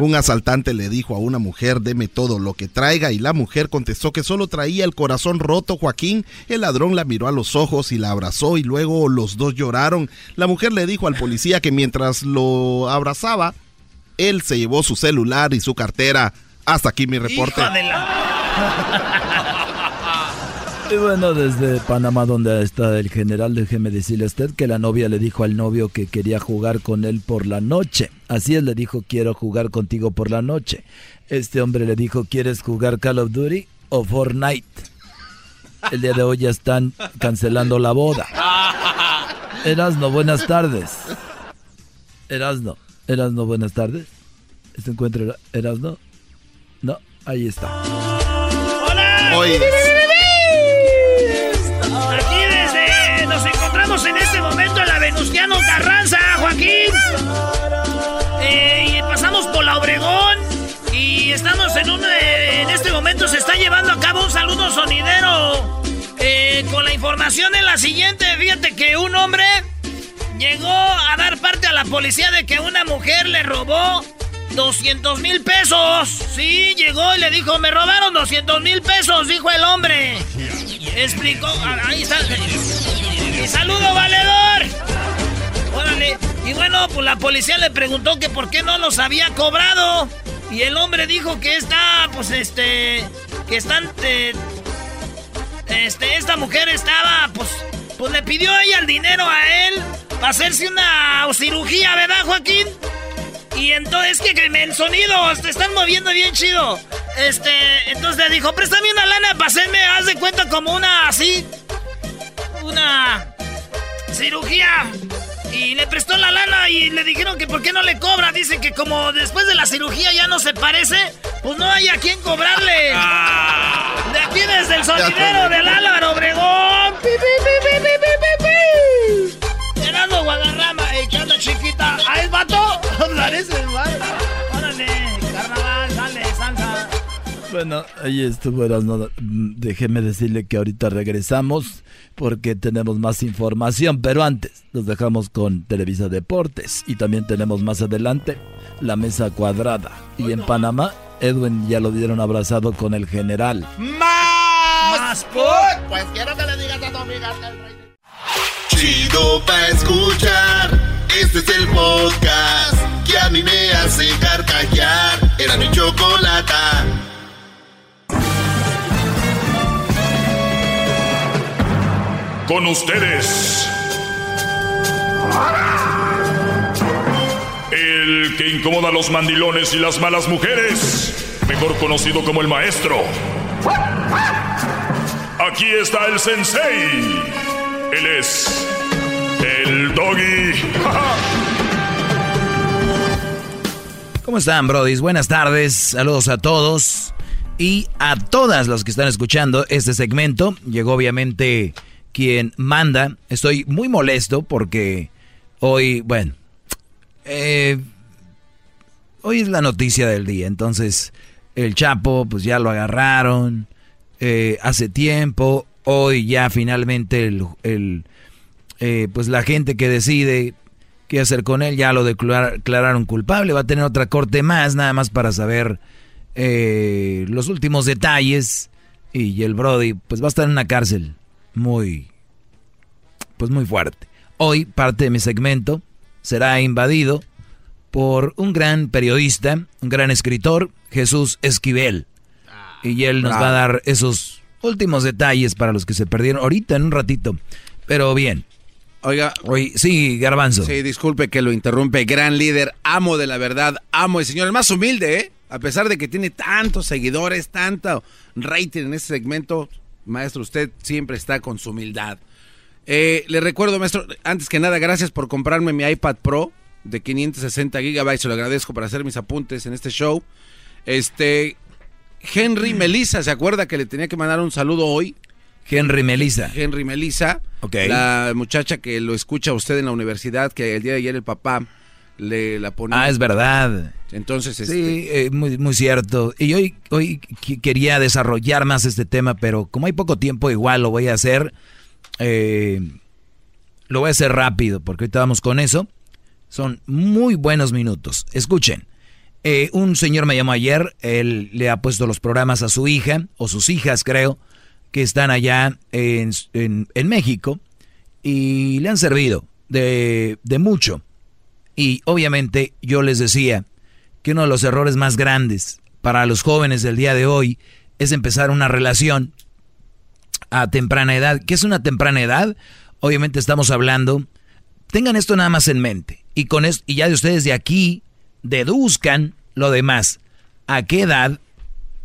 Un asaltante le dijo a una mujer, deme todo lo que traiga, y la mujer contestó que solo traía el corazón roto, Joaquín. El ladrón la miró a los ojos y la abrazó y luego los dos lloraron. La mujer le dijo al policía que mientras lo abrazaba, él se llevó su celular y su cartera. Hasta aquí mi reporte. Y bueno, desde Panamá, donde está el general, déjeme decirle a usted que la novia le dijo al novio que quería jugar con él por la noche. Así él le dijo, quiero jugar contigo por la noche. Este hombre le dijo, ¿quieres jugar Call of Duty o Fortnite? El día de hoy ya están cancelando la boda. Erasno, buenas tardes. Erasno, Erasno, buenas tardes. ¿Se encuentra Erasno? No, ahí está. ¡Hola! Llevando a cabo un saludo sonidero. Eh, con la información en la siguiente, fíjate que un hombre llegó a dar parte a la policía de que una mujer le robó 200 mil pesos. Sí, llegó y le dijo, me robaron 200 mil pesos, dijo el hombre. Explicó, ah, ahí está. Y saludo, valedor. Órale. Y bueno, pues la policía le preguntó que por qué no los había cobrado. Y el hombre dijo que está, pues este, que están, eh, este, esta mujer estaba, pues, pues le pidió ella el dinero a él para hacerse una cirugía, ¿verdad, Joaquín? Y entonces, que, que en sonido, te están moviendo bien chido. Este, entonces le dijo, préstame una lana para hacerme, haz de cuenta como una así, una cirugía. Y le prestó la lana y le dijeron que por qué no le cobra. Dice que como después de la cirugía ya no se parece, pues no hay a quién cobrarle. *laughs* De aquí desde el sonidero del Álvaro Obregón. Pi, pi, pi, pi, pi, pi, pi. Guadarrama, echando chiquita. ¿Ah, es Bueno, ahí estuvo Erasno. Déjeme decirle que ahorita regresamos porque tenemos más información, pero antes nos dejamos con Televisa Deportes y también tenemos más adelante la mesa cuadrada. Y en Panamá, Edwin ya lo dieron abrazado con el general. ¡Más! ¡Más put! Pues quiero que le digas a tu amiga que el rey... Chido pa' escuchar. Este es el podcast que a mí me hace carcajear. Era mi chocolata. Con ustedes. El que incomoda a los mandilones y las malas mujeres. Mejor conocido como el maestro. Aquí está el sensei. Él es el doggy. *laughs* ¿Cómo están, brodis? Buenas tardes. Saludos a todos. Y a todas los que están escuchando este segmento. Llegó obviamente quien manda. Estoy muy molesto porque hoy, bueno, eh, hoy es la noticia del día. Entonces, el Chapo, pues ya lo agarraron eh, hace tiempo. Hoy ya finalmente el, eh, pues la gente que decide qué hacer con él ya lo declar- declararon culpable. Va a tener otra corte más, nada más para saber eh, los últimos detalles. Y el Brody, pues va a estar en una cárcel muy, pues muy fuerte. Hoy parte de mi segmento será invadido por un gran periodista, un gran escritor, Jesús Esquivel. Y él nos va a dar esos últimos detalles para los que se perdieron ahorita en un ratito. Pero bien. Oiga. Sí, Garbanzo. Sí, disculpe que lo interrumpe. Gran líder, amo de la verdad, amo el señor. El más humilde, ¿eh? A pesar de que tiene tantos seguidores, tanto rating en este segmento, maestro, usted siempre está con su humildad. Eh, le recuerdo, maestro, antes que nada, gracias por comprarme mi iPad Pro de 560 gigabytes. Se lo agradezco para hacer mis apuntes en este show. Este, Henry Melissa, ¿se acuerda que le tenía que mandar un saludo hoy? Henry Melissa. Henry Melissa, Ok. la muchacha que lo escucha a usted en la universidad, que el día de ayer el papá le la ponía. Ah, es verdad. Entonces, este, Sí, eh, muy, muy cierto. Y hoy, hoy quería desarrollar más este tema, pero como hay poco tiempo, igual lo voy a hacer. eh, lo voy a hacer rápido, porque ahorita vamos con eso. Son muy buenos minutos. Escuchen. eh, un señor me llamó ayer, él le ha puesto los programas a su hija, o sus hijas creo, que están allá en, en- en México, y le han servido de, de mucho. Y obviamente yo les decía que uno de los errores más grandes para los jóvenes del día de hoy es empezar una relación a temprana edad. ¿Qué es una temprana edad? Obviamente estamos hablando, tengan esto nada más en mente. Y, con esto, y ya de ustedes de aquí deduzcan lo demás. ¿A qué edad,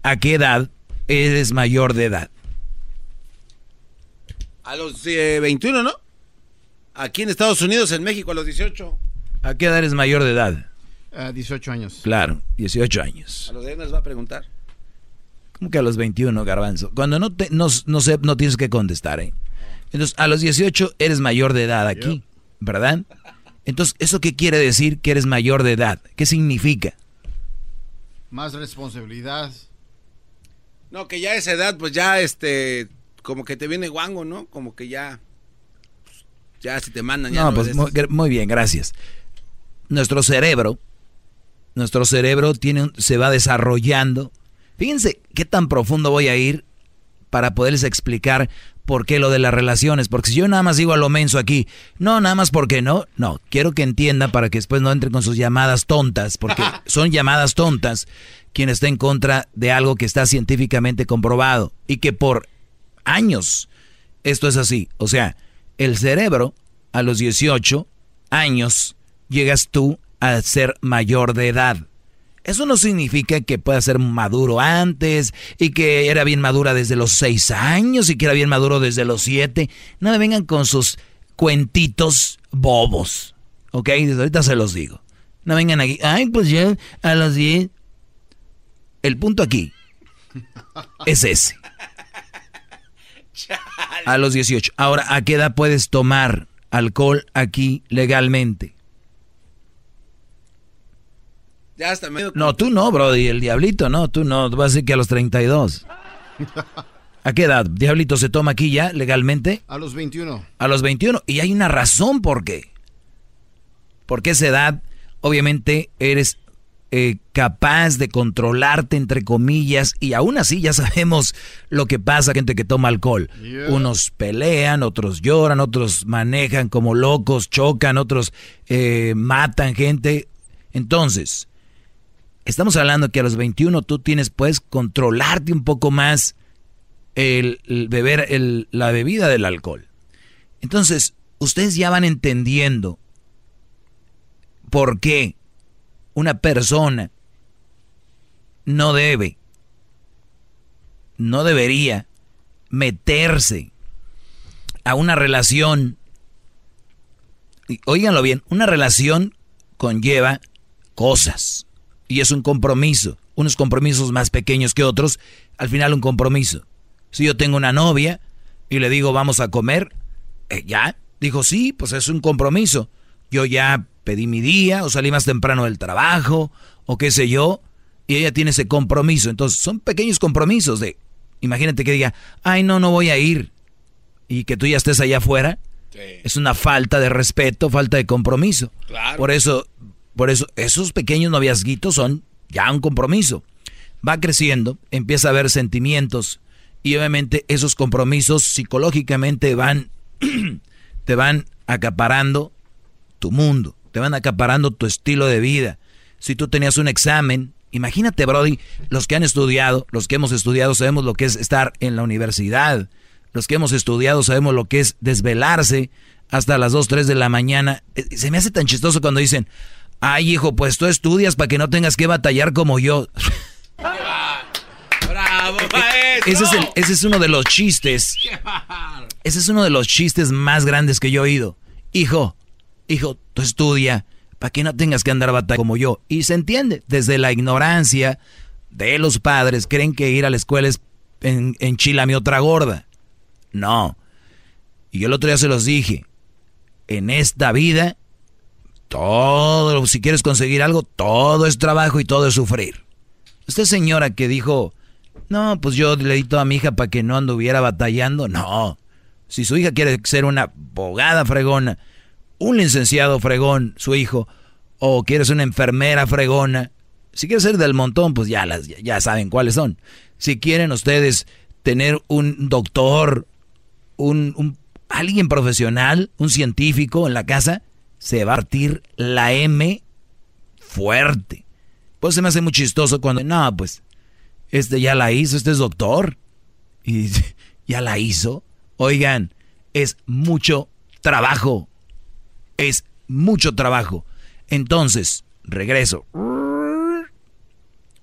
a qué edad eres mayor de edad? A los 21, eh, ¿no? Aquí en Estados Unidos, en México, a los 18. ¿A qué edad eres mayor de edad? A 18 años. Claro, 18 años. A los de nos va a preguntar. ¿Cómo que a los 21, garbanzo? Cuando no, te, no, no, sé, no tienes que contestar, ¿eh? Entonces, a los 18 eres mayor de edad aquí, ¿verdad? Entonces, ¿eso qué quiere decir que eres mayor de edad? ¿Qué significa? Más responsabilidad. No, que ya a esa edad, pues ya, este, como que te viene guango, ¿no? Como que ya, ya si te mandan. Ya no, pues muy, bien, gracias. Nuestro cerebro, nuestro cerebro tiene, se va desarrollando. Fíjense qué tan profundo voy a ir para poderles explicar por qué lo de las relaciones. Porque si yo nada más digo a lo menso aquí, no, nada más porque no, no, quiero que entiendan para que después no entren con sus llamadas tontas, porque *laughs* son llamadas tontas quien está en contra de algo que está científicamente comprobado y que por años esto es así. O sea, el cerebro a los 18 años llegas tú a ser mayor de edad. Eso no significa que pueda ser maduro antes y que era bien madura desde los 6 años y que era bien maduro desde los 7. No me vengan con sus cuentitos bobos. ¿Ok? Desde ahorita se los digo. No vengan aquí. Ay, pues ya a los 10. El punto aquí *laughs* es ese. A los 18. Ahora, ¿a qué edad puedes tomar alcohol aquí legalmente? Ya está medio... No, tú no, Brody, el diablito, no, tú no, vas a decir que a los 32. *laughs* ¿A qué edad? ¿Diablito se toma aquí ya legalmente? A los 21. A los 21. Y hay una razón por qué. Porque esa edad, obviamente, eres eh, capaz de controlarte, entre comillas, y aún así ya sabemos lo que pasa gente que toma alcohol. Unos pelean, otros lloran, otros manejan como locos, chocan, otros eh, matan gente. Entonces, estamos hablando que a los 21 tú tienes, puedes controlarte un poco más el, beber la bebida del alcohol. Entonces, ustedes ya van entendiendo por qué una persona no debe, no debería meterse a una relación, oíganlo bien, una relación conlleva cosas y es un compromiso, unos compromisos más pequeños que otros, al final un compromiso. Si yo tengo una novia y le digo vamos a comer, eh, ya, dijo sí, pues es un compromiso. Yo ya pedí mi día o salí más temprano del trabajo o qué sé yo, y ella tiene ese compromiso. Entonces son pequeños compromisos de, imagínate que diga, ay no, no voy a ir y que tú ya estés allá afuera. Es una falta de respeto, falta de compromiso. Por eso, por eso, esos pequeños noviazguitos son ya un compromiso. Va creciendo, empieza a haber sentimientos y obviamente esos compromisos psicológicamente van, *clears throat* te van acaparando tu mundo te van acaparando tu estilo de vida. Si tú tenías un examen, imagínate, Brody, los que han estudiado, los que hemos estudiado sabemos lo que es estar en la universidad. Los que hemos estudiado sabemos lo que es desvelarse hasta las 2, 3 de la mañana. Eh, se me hace tan chistoso cuando dicen, ay hijo, pues tú estudias para que no tengas que batallar como yo. ¡Bravo, maestro! Ese es, ese es uno de los chistes. Ese es uno de los chistes más grandes que yo he oído. Hijo, hijo, tú estudia para que no tengas que andar batalla como yo. Y se entiende, desde la ignorancia de los padres, creen que ir a la escuela es en, en mi otra gorda. No. Y yo el otro día se los dije, en esta vida, todo, si quieres conseguir algo, todo es trabajo y todo es sufrir. Esta señora que dijo, no, pues yo le di a mi hija para que no anduviera batallando, no. Si su hija quiere ser una abogada fregona, un licenciado fregón, su hijo, o quieres una enfermera fregona, si quieres ser del montón, pues ya, las, ya saben cuáles son. Si quieren ustedes tener un doctor, un, alguien profesional, un científico en la casa, se va a partir la M fuerte. Pues se me hace muy chistoso cuando, no, pues, este ya la hizo, este es doctor. Y, *laughs* ¿Ya la hizo? Oigan, es mucho trabajo. Es mucho trabajo. Entonces, regreso.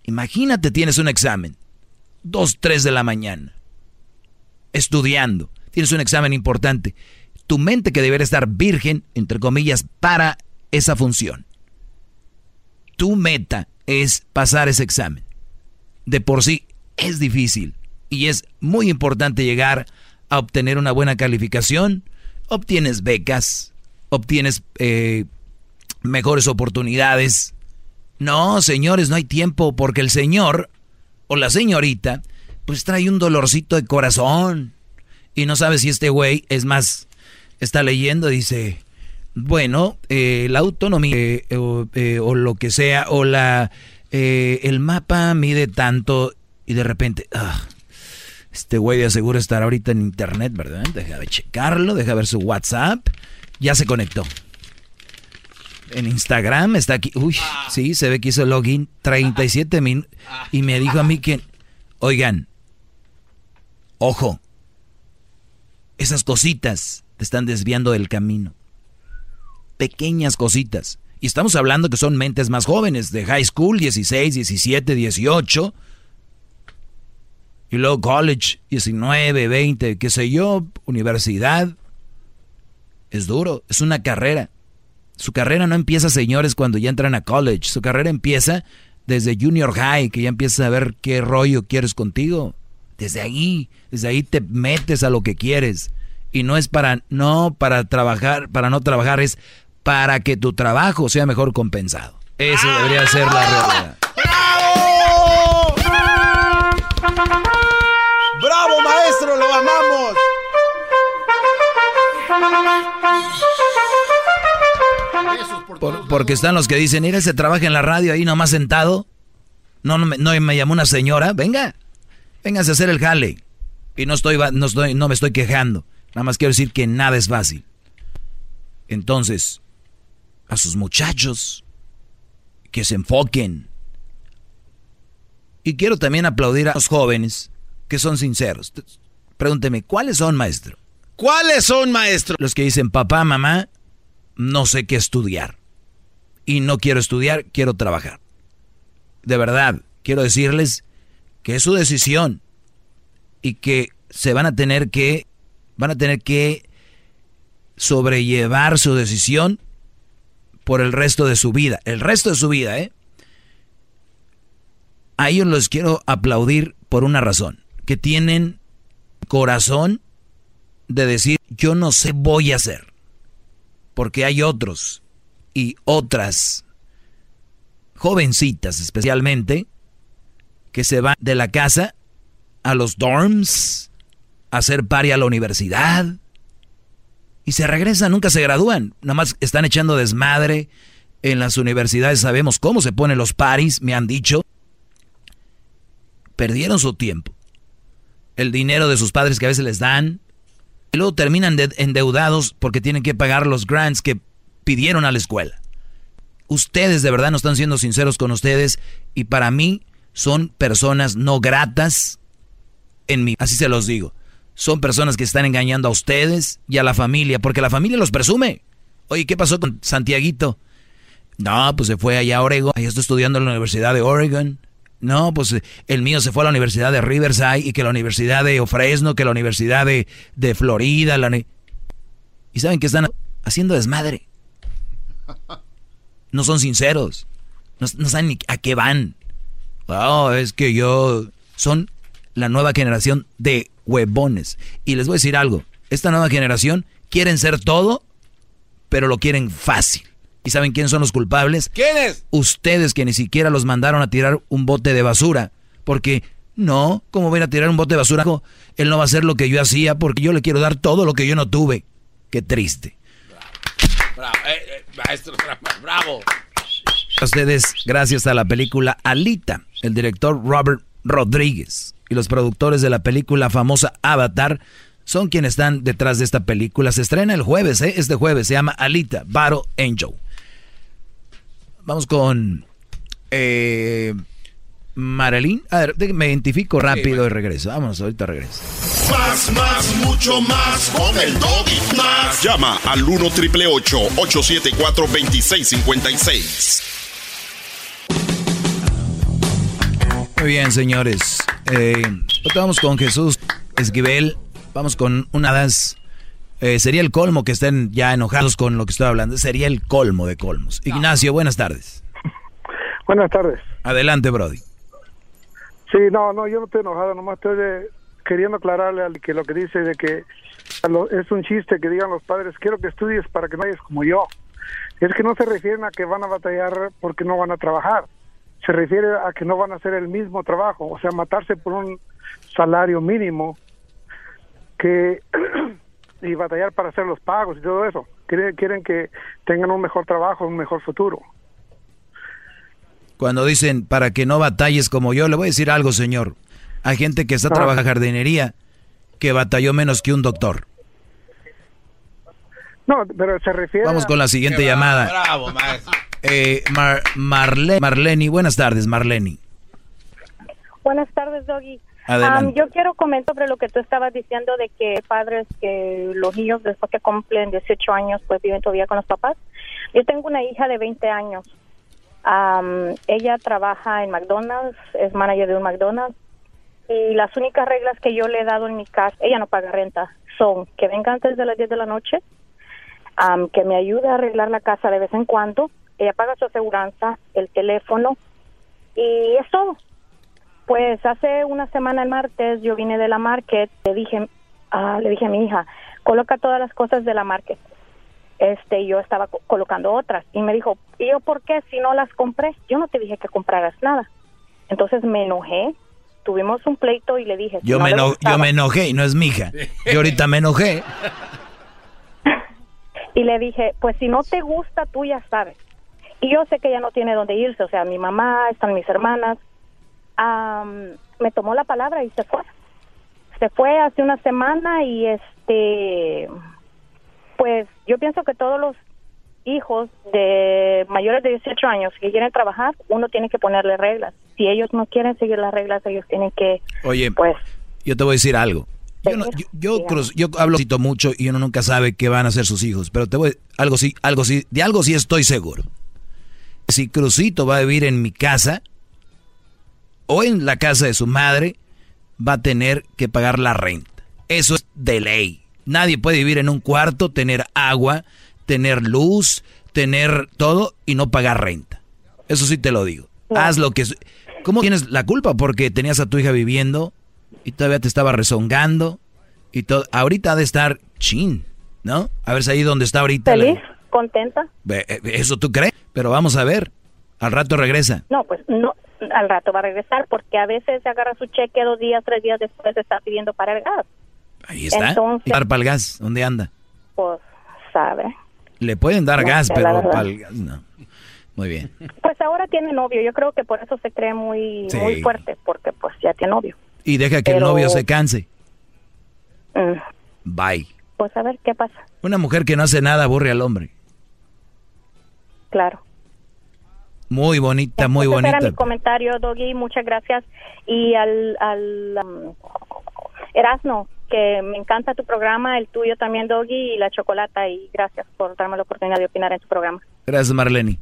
Imagínate, tienes un examen. Dos, tres de la mañana. Estudiando. Tienes un examen importante. Tu mente que debería estar virgen, entre comillas, para esa función. Tu meta es pasar ese examen. De por sí es difícil y es muy importante llegar a obtener una buena calificación. Obtienes becas, obtienes eh, mejores oportunidades. No, señores, no hay tiempo porque el señor o la señorita pues trae un dolorcito de corazón y no sabe si este güey es más, está leyendo, dice, bueno, eh, la autonomía eh, eh, o, lo que sea, o la el mapa mide tanto y de repente, ah, este güey de aseguro estar ahorita en internet, ¿verdad? Deja de checarlo, deja ver su WhatsApp, ya se conectó. En Instagram está aquí, uy, sí, se ve que hizo login 37 minutos y me dijo a mí que, oigan, ojo, esas cositas te están desviando del camino pequeñas cositas. Y estamos hablando que son mentes más jóvenes, de high school, 16, 17, 18. Y luego college, 19, 20, qué sé yo, universidad. Es duro, es una carrera. Su carrera no empieza, señores, cuando ya entran a college. Su carrera empieza desde junior high, que ya empiezas a ver qué rollo quieres contigo. Desde ahí, desde ahí te metes a lo que quieres. Y no es para no para trabajar, para no trabajar, es para que tu trabajo sea mejor compensado. Eso debería ser la realidad. ¡Bravo! ¡Bravo, maestro! ¡Lo amamos! porque están los que dicen, mira, se trabaja en la radio ahí nomás sentado. No, no, me, no me llamó una señora. Venga, véngase a hacer el jale. Y no estoy, no estoy, no me estoy quejando. Nada más quiero decir que nada es fácil. Entonces, a sus muchachos que se enfoquen. Y quiero también aplaudir a los jóvenes que son sinceros. Pregúnteme, ¿cuáles son, maestro? ¿Cuáles son, maestro? Los que dicen, papá, mamá, no sé qué estudiar. Y no quiero estudiar, quiero trabajar. De verdad, quiero decirles que es su decisión y que se van a tener que, van a tener que sobrellevar su decisión por el resto de su vida. El resto de su vida, ¿eh? A ellos los quiero aplaudir por una razón. Que tienen corazón de decir, yo no sé, voy a hacer. Porque hay otros y otras jovencitas especialmente que se van de la casa a los dorms, hacer pari a la universidad, y se regresan, nunca se gradúan. Nada más están echando desmadre. En las universidades sabemos cómo se ponen los paris, me han dicho. Perdieron su tiempo. El dinero de sus padres que a veces les dan. Y luego terminan endeudados porque tienen que pagar los grants que pidieron a la escuela. Ustedes de verdad no están siendo sinceros con ustedes y para mí son personas no gratas en mí. Así se los digo son personas que están engañando a ustedes y a la familia, porque la familia los presume. Oye, ¿qué pasó con Santiaguito? No, pues se fue allá a Oregon, allá está estudiando en la Universidad de Oregon. No, pues el mío se fue a la Universidad de Riverside y que la Universidad de Fresno, que la Universidad de, de Florida. ¿Y saben que están haciendo desmadre? No son sinceros. No, no saben ni a qué van. Oh, es que yo... Son la nueva generación de huevones. Y les voy a decir algo, esta nueva generación quieren ser todo, pero lo quieren fácil. ¿Y saben quiénes son los culpables? ¿Quiénes? Ustedes que ni siquiera los mandaron a tirar un bote de basura. Porque, no, ¿cómo voy a tirar un bote de basura? Él no va a hacer lo que yo hacía porque yo le quiero dar todo lo que yo no tuve. Qué triste. Bravo, eh, eh, maestro, bravo. ustedes, gracias a la película Alita, el director Robert Rodríguez y los productores de la película famosa Avatar son quienes están detrás de esta película. Se estrena el jueves, ¿eh? este jueves, se llama Alita, Battle Angel. Vamos con... Eh, Marilyn. A ver, me identifico rápido y regreso. Vámonos, ahorita regreso. Más, más, mucho más. Con el doggy. Más. Llama al 1 triple 874 2656. Muy bien, señores. Eh, vamos con Jesús Esquivel. Vamos con una das. Eh, sería el colmo que estén ya enojados con lo que estoy hablando. Sería el colmo de colmos. Ignacio, buenas tardes. Buenas tardes. Adelante, Brody. Sí, no, no, yo no estoy enojado, nomás estoy queriendo aclararle al que lo que dice de que es un chiste que digan los padres, quiero que estudies para que no vayas como yo. Es que no se refieren a que van a batallar porque no van a trabajar, se refiere a que no van a hacer el mismo trabajo, o sea, matarse por un salario mínimo que *clears throat* y batallar para hacer los pagos y todo eso. Quieren, quieren que tengan un mejor trabajo, un mejor futuro. Cuando dicen para que no batalles como yo, le voy a decir algo, señor. Hay gente que está trabajando en jardinería que batalló menos que un doctor. No, pero se refiere. Vamos con la siguiente llamada. Bravo, maestro. Eh, Marlene, buenas tardes, Marlene. Buenas tardes, Doggy. yo quiero comentar sobre lo que tú estabas diciendo de que padres, que los niños después que cumplen 18 años, pues viven todavía con los papás. Yo tengo una hija de 20 años ella trabaja en McDonald's, es manager de un McDonald's y las únicas reglas que yo le he dado en mi casa, ella no paga renta, son que venga antes de las 10 de la noche, que me ayude a arreglar la casa de vez en cuando, ella paga su aseguranza, el teléfono y es todo. Pues hace una semana el martes yo vine de la market, le dije, ah, le dije a mi hija, coloca todas las cosas de la market este yo estaba colocando otras y me dijo, ¿y yo por qué si no las compré? Yo no te dije que compraras nada. Entonces me enojé, tuvimos un pleito y le dije... Yo, me, yo me enojé y no es mi hija. Yo ahorita me enojé. *laughs* y le dije, pues si no te gusta, tú ya sabes. Y yo sé que ella no tiene dónde irse, o sea, mi mamá, están mis hermanas. me tomó la palabra y se fue. Se fue hace una semana y este pues yo pienso que todos los hijos de mayores de 18 años que quieren trabajar, uno tiene que ponerle reglas. Si ellos no quieren seguir las reglas, ellos tienen que, Oye, pues... Yo te voy a decir algo. Yo, yo, yo, hablo mucho y uno nunca sabe qué van a hacer sus hijos, pero te voy algo sí, algo sí, de algo sí estoy seguro. Si Crucito va a vivir en mi casa o en la casa de su madre, va a tener que pagar la renta. Eso es de ley. Nadie puede vivir en un cuarto, tener agua, tener luz, tener todo y no pagar renta. Eso sí te lo digo. Haz lo que... ¿Cómo tienes la culpa? Porque tenías a tu hija viviendo y todavía te estaba rezongando y todo. Ahorita ha de estar chin, ¿no? A ver si ahí donde está ahorita. Feliz, contenta. Eh, eso tú crees, pero vamos a ver. Al rato regresa. No, pues no, al rato va a regresar porque a veces se agarra su cheque dos días, tres días después está pidiendo para el gas. Ahí está. Entonces, para el gas, ¿dónde anda? Pues sabe. Le pueden dar gas, pero para el gas no. Muy bien. Pues ahora tiene novio, yo creo que por eso se cree muy, muy fuerte, porque pues ya tiene novio. Y deja que el novio se canse. Mm. Bye. Pues a ver qué pasa. Una mujer que no hace nada aburre al hombre. Claro. Muy bonita, muy bonita. Era mi comentario, Doggy, muchas gracias. Y al, al um, Erasno, que me encanta tu programa, el tuyo también, Doggy, y la chocolata, y gracias por darme la oportunidad de opinar en tu programa. Gracias, Marlene.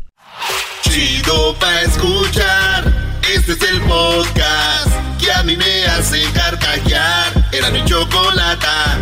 Chido pa' escuchar, este es el podcast que a mí me hace carcajear. Era mi chocolata.